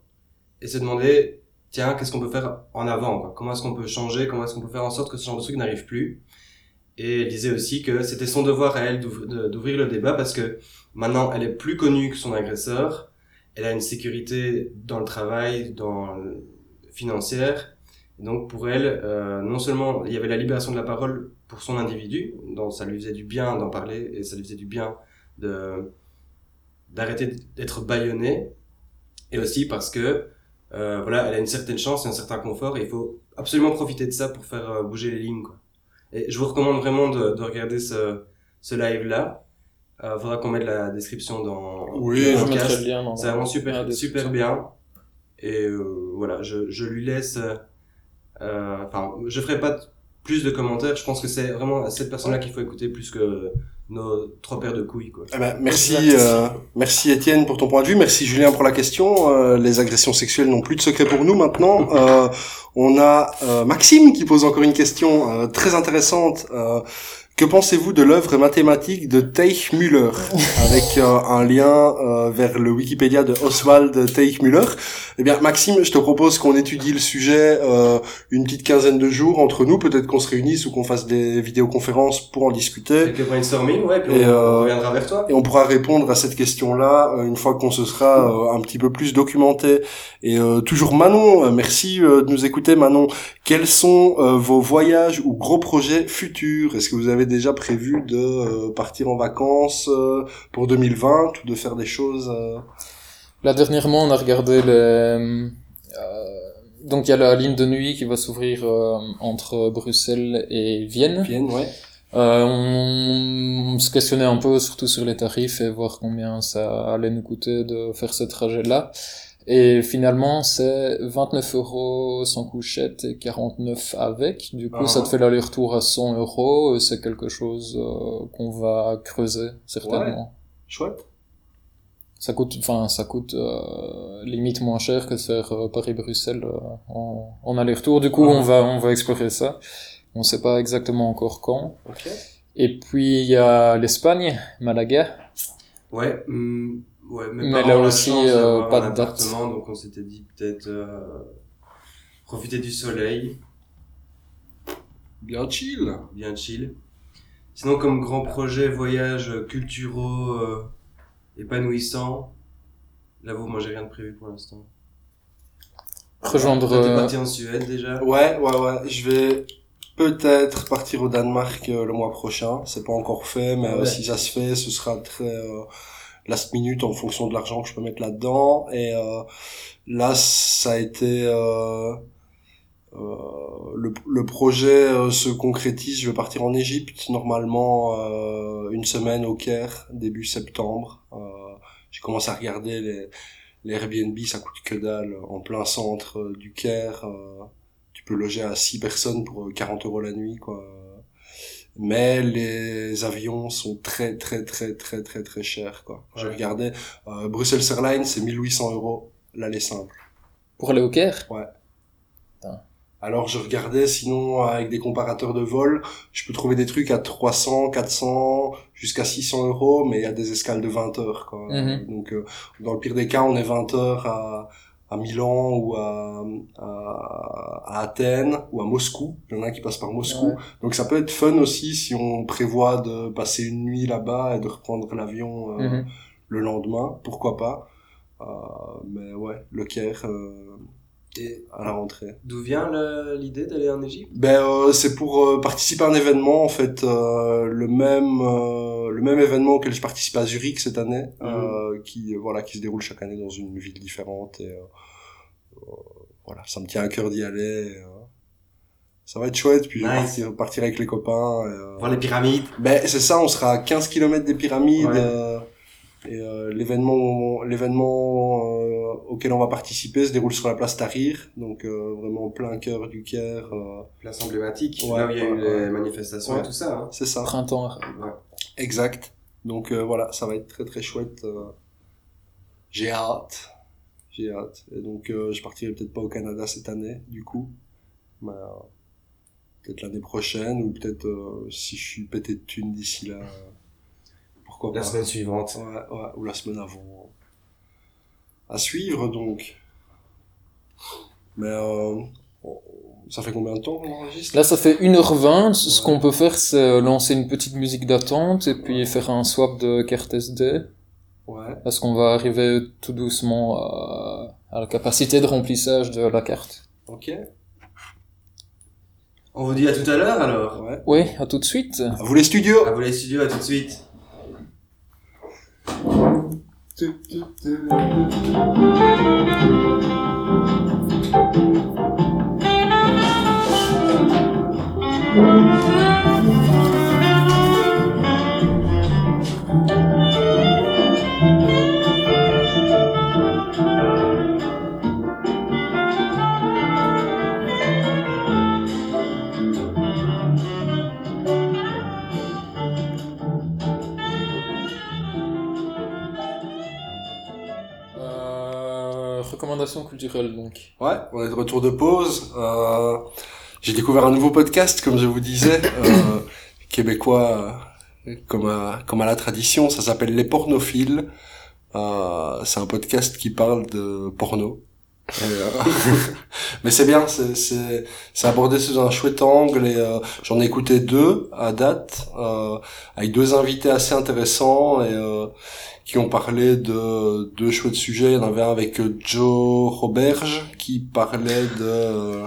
et se demander, tiens, qu'est-ce qu'on peut faire en avant quoi? Comment est-ce qu'on peut changer? Comment est-ce qu'on peut faire en sorte que ce genre de truc n'arrive plus? Et elle disait aussi que c'était son devoir à elle d'ouvrir le débat parce que maintenant, elle est plus connue que son agresseur. Elle a une sécurité dans le travail, dans le- financière. Donc pour elle, euh, non seulement il y avait la libération de la parole pour son individu, donc ça lui faisait du bien d'en parler et ça lui faisait du bien de d'arrêter d'être bâillonné, et aussi parce que euh, voilà, elle a une certaine chance et un certain confort et il faut absolument profiter de ça pour faire euh, bouger les lignes quoi. Et je vous recommande vraiment de, de regarder ce ce live là. Euh, faudra qu'on mette la description dans Oui, le Je mettrai le lien C'est vraiment super, super bien. Et euh, voilà, je, je lui laisse. Euh, euh, Enfin, je ferai pas plus de commentaires. Je pense que c'est vraiment à cette personne-là qu'il faut écouter plus que nos trois paires de couilles, quoi. Eh ben, merci, euh, merci Étienne pour ton point de vue. Merci Julien pour la question. Euh, les agressions sexuelles n'ont plus de secret pour nous maintenant. Euh, on a euh, Maxime qui pose encore une question euh, très intéressante. Que pensez-vous de l'œuvre mathématique de Teichmüller avec euh, un lien euh, vers le Wikipédia de Oswald Teichmüller Eh bien, Maxime, je te propose qu'on étudie le sujet euh, une petite quinzaine de jours entre nous. Peut-être qu'on se réunisse ou qu'on fasse des vidéoconférences pour en discuter. Quelques brainstorming, ouais, puis Et, on, euh, on reviendra vers toi. Et on pourra répondre à cette question-là euh, une fois qu'on se sera euh, un petit peu plus documenté. Et euh, toujours Manon, merci euh, de nous écouter Manon. Quels sont euh, vos voyages ou gros projets futurs? Est-ce que vous avez déjà prévu de euh, partir en vacances euh, pour 2020 ou de faire des choses euh, Là, dernièrement, on a regardé les... donc, il y a la ligne de nuit qui va s'ouvrir entre Bruxelles et Vienne. Vienne, ouais. Euh, on, on se questionnait un peu surtout sur les tarifs et voir combien ça allait nous coûter de faire ce trajet-là. Et finalement, c'est 29 euros sans couchette et 49 avec. Du coup, Ah. ça te fait l'aller-retour à 100 euros. C'est quelque chose euh, qu'on va creuser, certainement. Chouette. Ça coûte, enfin, ça coûte euh, limite moins cher que de faire euh, Paris-Bruxelles en, en aller-retour. Du coup, on va, on va explorer ça. On sait pas exactement encore quand. Et puis il y a l'Espagne, Malaga. Ouais, hum, ouais, mes Mais là aussi, chance euh, pas de date. donc on s'était dit peut-être euh, profiter du soleil, Bien chill. bien chill. Sinon, comme grand projet, voyage culturaux euh, épanouissant, j'avoue, moi j'ai rien de prévu pour l'instant. Rejoindre. T'es euh, parti en Suède déjà Ouais, ouais, ouais. Je vais peut-être partir au Danemark euh, le mois prochain. C'est pas encore fait, mais euh, Ouais. si ça se fait, ce sera très euh, last minute en fonction de l'argent que je peux mettre là-dedans. Et euh, là, ça a été euh, euh, le, le projet euh, se concrétise. Je vais partir en Égypte normalement euh, une semaine au Caire début septembre. J'ai commencé à regarder les les Airbnb, ça coûte que dalle en plein centre du Caire. tu peux loger à 6 personnes pour euh, 40 euros la nuit, quoi. Mais les avions sont très, très, très, très, très, très chers, quoi. Je Ouais. regardais, euh, Bruxelles Airlines, c'est 1800 euros l'aller simple. Pour aller au Caire? Alors je regardais, sinon, avec des comparateurs de vol, je peux trouver des trucs à 300, 400, jusqu'à 600 euros, mais il y a des escales de 20 heures, quoi. Mhm. Donc, euh, dans le pire des cas, on est 20 heures à, à Milan ou à, à, à Athènes ou à Moscou. Il y en a qui passent par Moscou. Ouais. Donc ça peut être fun aussi si on prévoit de passer une nuit là-bas et de reprendre l'avion euh, Mhm. le lendemain. Pourquoi pas? Euh, mais ouais, le Caire euh, Et à la rentrée. d'où vient l'idée d'aller en Égypte? Ben euh, c'est pour euh, participer à un événement en fait euh, le même le même événement auquel je participe à Zurich cette année euh, qui voilà qui se déroule chaque année dans une ville différente et voilà ça me tient à cœur d'y aller et, ça va être chouette puis je vais Nice. partir partir avec les copains et, Voir les pyramides ben c'est ça on sera à 15 km des pyramides Ouais. et l'événement l'événement auquel on va participer se déroule sur la place Tahrir donc euh, vraiment en plein cœur du Caire euh, place emblématique, Ouais, là où il y a eu ouais. les manifestations Ouais. et tout ça. Hein. c'est ça Printemps. Ouais. Exact. Donc euh, voilà, ça va être très très chouette. euh. J'ai hâte. J'ai hâte. Et donc euh, je partirai peut-être pas au Canada cette année, du coup. Mais euh, peut-être l'année prochaine, ou peut-être euh, si je suis pété de thunes d'ici là. euh, pourquoi La pas. semaine suivante. Ouais, ouais, ou la semaine avant. À suivre donc. Mais euh, ça fait combien de temps qu'on enregistre? Là, ça fait 1h20. Ce Ouais. qu'on peut faire, c'est lancer une petite musique d'attente et puis faire un swap de carte SD. Ouais. Parce qu'on va arriver tout doucement à, à la capacité de remplissage de la carte. Ok. On vous dit à tout à l'heure alors. Ouais. Oui, à tout de suite. À vous les studios À vous les studios, à tout de suite. Thank you. Culturelle donc. Ouais, on est de retour de pause. Euh, j'ai découvert un nouveau podcast, comme je vous disais, euh, québécois, euh, comme à, comme à la tradition. Ça s'appelle Les Pornophiles. C'est un podcast qui parle de porno. Euh, mais c'est bien, c'est c'est abordé sous un chouette angle et euh, j'en ai écouté deux à date euh, avec deux invités assez intéressants et euh, qui ont parlé de deux chouettes sujets. Il y en avait un avec Joe Roberge qui parlait de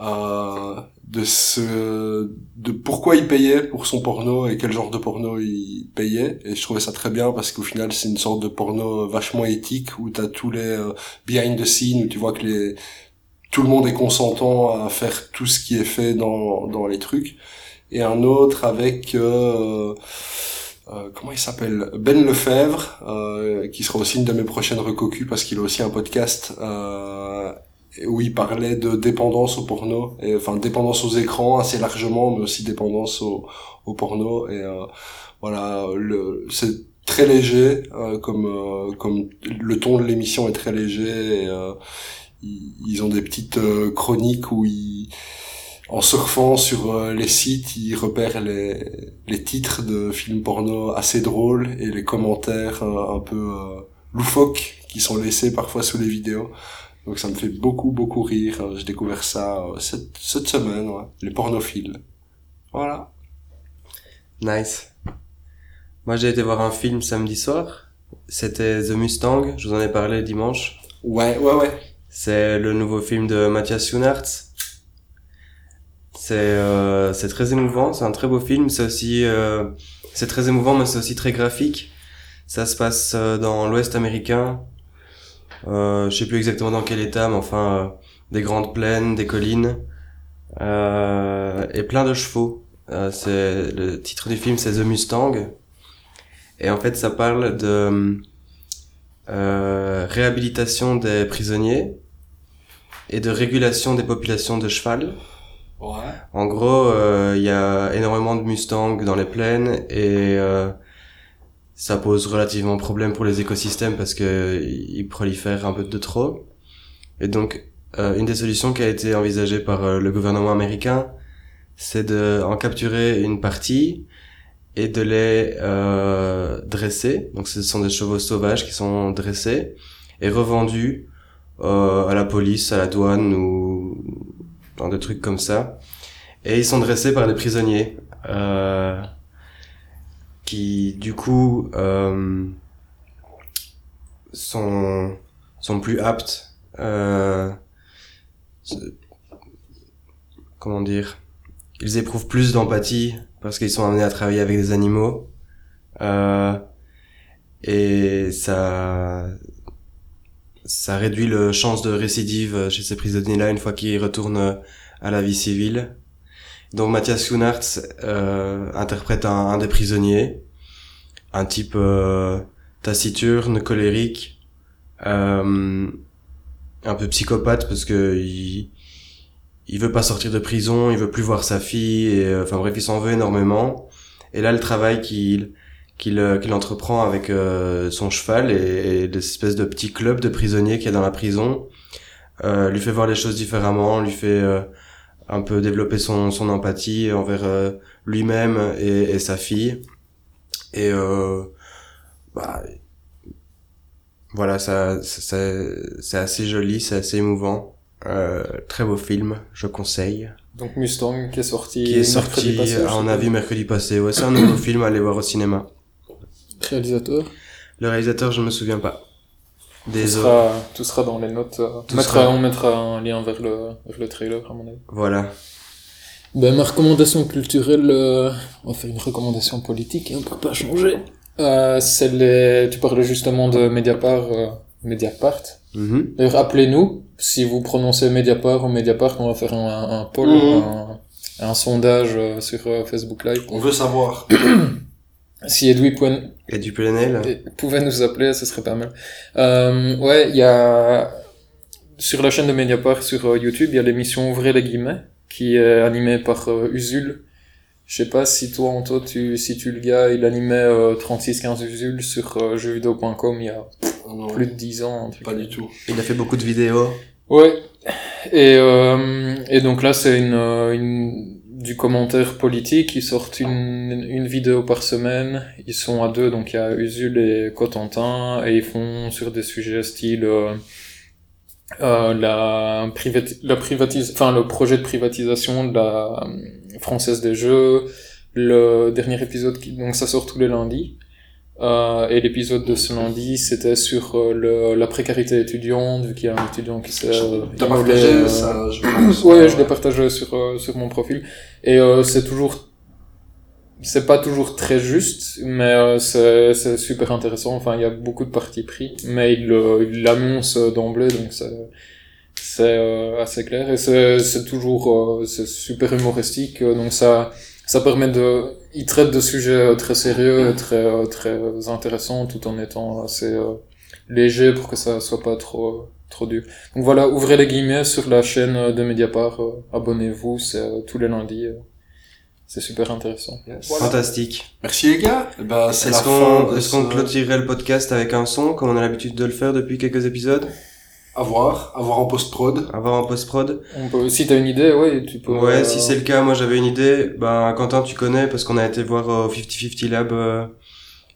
euh, de ce de pourquoi il payait pour son porno et quel genre de porno il payait. Et je trouvais ça très bien parce qu'au final c'est une sorte de porno vachement éthique où t'as tous les euh, behind the scenes où tu vois que les tout le monde est consentant à faire tout ce qui est fait dans dans les trucs. Et un autre avec euh, euh, comment il s'appelle? Ben Lefebvre euh, qui sera aussi une de mes prochaines recocus parce qu'il a aussi un podcast euh, où il parlait de dépendance au porno, et, enfin dépendance aux écrans assez largement, mais aussi dépendance au, au porno. Et euh, voilà, c'est très léger, euh, comme euh, comme le ton de l'émission est très léger. Et, euh, ils, ont des petites euh, chroniques où ils en surfant sur euh, les sites, ils repèrent les, les titres de films porno assez drôles et les commentaires un peu loufoques qui sont laissés parfois sous les vidéos. Donc ça me fait beaucoup, beaucoup rire. Euh, J'ai découvert ça euh, cette, cette semaine, ouais. les pornophiles. Voilà. Nice. Moi, j'ai été voir un film samedi soir. C'était The Mustang. Je vous en ai parlé dimanche. Ouais, ouais, ouais. C'est le nouveau film de Matthias Schoenaerts. C'est euh, c'est très émouvant. C'est un très beau film. C'est aussi euh, c'est très émouvant, mais c'est aussi très graphique. Ça se passe euh, dans l'Ouest américain. Euh, je sais plus exactement dans quel état, mais enfin euh, des grandes plaines, des collines euh, et plein de chevaux. Euh, c'est le titre du film, c'est The Mustang. Et en fait, ça parle de euh, réhabilitation des prisonniers et de régulation des populations de cheval. Ouais. En gros, euh, il y a énormément de Mustangs dans les plaines et euh, ça pose relativement problème pour les écosystèmes parce que ils prolifèrent un peu de trop. Et donc, euh, une des solutions qui a été envisagée par euh, le gouvernement américain, c'est de en capturer une partie et de les euh, dresser. Donc, ce sont des chevaux sauvages qui sont dressés et revendus euh, à la police, à la douane ou dans des trucs comme ça. Et ils sont dressés par des prisonniers euh, qui, du coup, euh, sont sont plus aptes. Euh, comment dire Ils éprouvent plus d'empathie parce qu'ils sont amenés à travailler avec des animaux. Euh, et ça ça réduit le chance de récidive chez ces prisonniers-là une fois qu'ils retournent à la vie civile. Donc Mathias Schoenaerts euh, interprète un, un, des prisonniers, un type euh, taciturne, colérique, euh, un peu psychopathe parce que il, il veut pas sortir de prison, il veut plus voir sa fille, et euh, enfin bref, il s'en veut énormément. Et là, le travail qu'il qu'il euh, entreprend avec euh, son cheval et, et l'espèce de petit club de prisonniers qu'il y a dans la prison lui fait voir les choses différemment, lui fait un peu développer son, son empathie envers euh, lui-même et, et, sa fille. Et euh, bah, voilà, ça, ça, c'est assez joli, c'est assez émouvant. Euh, très beau film, je conseille. Donc Mustang qui est sorti qui est sorti passé, à mon avis mercredi passé. Ouais, c'est un nouveau film à aller voir au cinéma. Réalisateur? Le réalisateur, je me souviens pas. Tout sera, tout sera dans les notes. On mettra, sera... on mettra un lien vers le, vers le trailer, à mon avis. Voilà. Ben, ma recommandation culturelle, euh, on va faire une recommandation politique, hein, pour pas changer. Euh, c'est les, tu parlais justement de Mediapart, euh, Mediapart. Mm -hmm. D'ailleurs, appelez-nous, si vous prononcez Mediapart ou Mediapart, on va faire un, un poll, mm -hmm. un, un, sondage euh, sur euh, Facebook Live. On veut savoir. si Edoui Edoui Plenel pouvait nous appeler, ce serait pas mal. Euh, ouais, il y a sur la chaîne de Mediapart sur euh, YouTube, il y a l'émission Ouvrez les guillemets qui est animée par euh, Usul. Je sais pas si toi, Anto, tu situes le gars, il animait 36-15 Usul sur jeuxvideo.com il y a non, plus de 10 ans. un truc pas du tout. Il a fait beaucoup de vidéos. Ouais. Et, euh, et donc là, c'est une, euh, une, du commentaire politique. Ils sortent une, une vidéo par semaine. Ils sont à deux, donc il y a Usul et Cotentin, et ils font sur des sujets style euh, euh, la, privati la enfin le projet de privatisation de la euh, française des jeux. Le dernier épisode, qui, donc ça sort tous les lundis. Euh, et l'épisode de ce lundi, c'était sur euh, le, la précarité étudiante, vu qu'il y a un étudiant qui s'est euh, T'as partagé euh, ça, je pense. Ouais, je l'ai partagé sur sur mon profil et euh, c'est toujours c'est pas toujours très juste, mais euh, c'est c'est super intéressant. Enfin, il y a beaucoup de parties pris, mais il l'annonce d'emblée, donc c'est c'est euh, assez clair et c'est c'est toujours euh, c'est super humoristique, donc ça ça permet de il traite de sujets euh, très sérieux et très euh, très intéressants tout en étant assez euh, léger pour que ça soit pas trop trop dur. Donc voilà, ouvrez les guillemets sur la chaîne euh, de Mediapart, euh, abonnez-vous, c'est euh, tous les lundis. euh, c'est super intéressant. Fantastique. Merci les gars. La Est-ce qu'on qu'on ce- clôturerait le podcast avec un son, comme on a l'habitude de le faire depuis quelques épisodes? À voir, à voir en post-prod. Avoir en post-prod si t'as une idée, ouais, tu peux. Ouais, euh, si c'est le cas, moi j'avais une idée. Ben, Quentin, tu connais, parce qu'on a été voir au 50-50 Lab euh,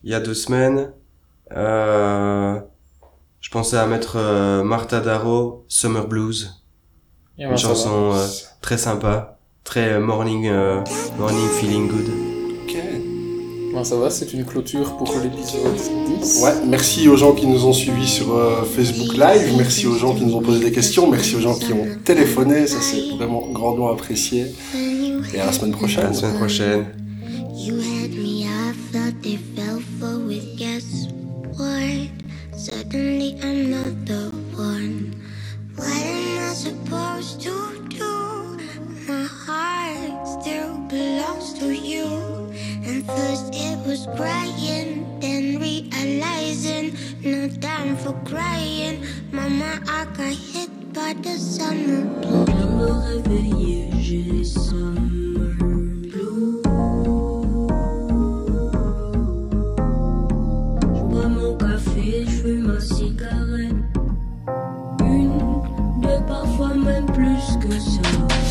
il y a deux semaines. Euh, je pensais à mettre euh, Martha Darrow, Summer Blues. ben, Une va. chanson euh, très sympa, très euh, morning, euh, morning feeling good. Ok. Ben, ça va, c'est une clôture pour l'épisode 10. Ouais, merci aux gens qui nous ont suivis sur euh, Facebook Live, merci aux gens qui nous ont posé des questions, merci aux gens qui ont téléphoné, ça c'est vraiment grandement apprécié. Et à la semaine À prochaine. la semaine prochaine. Suddenly I'm not the one. What am I supposed to do? My heart still belongs to you. First it was crying, then realizing no time for crying. Mama, I got hit by the summer blue. Je me réveillais, j'ai les summer blue. Je bois mon café, je fume ma cigarette. Une, deux, parfois même plus que ça.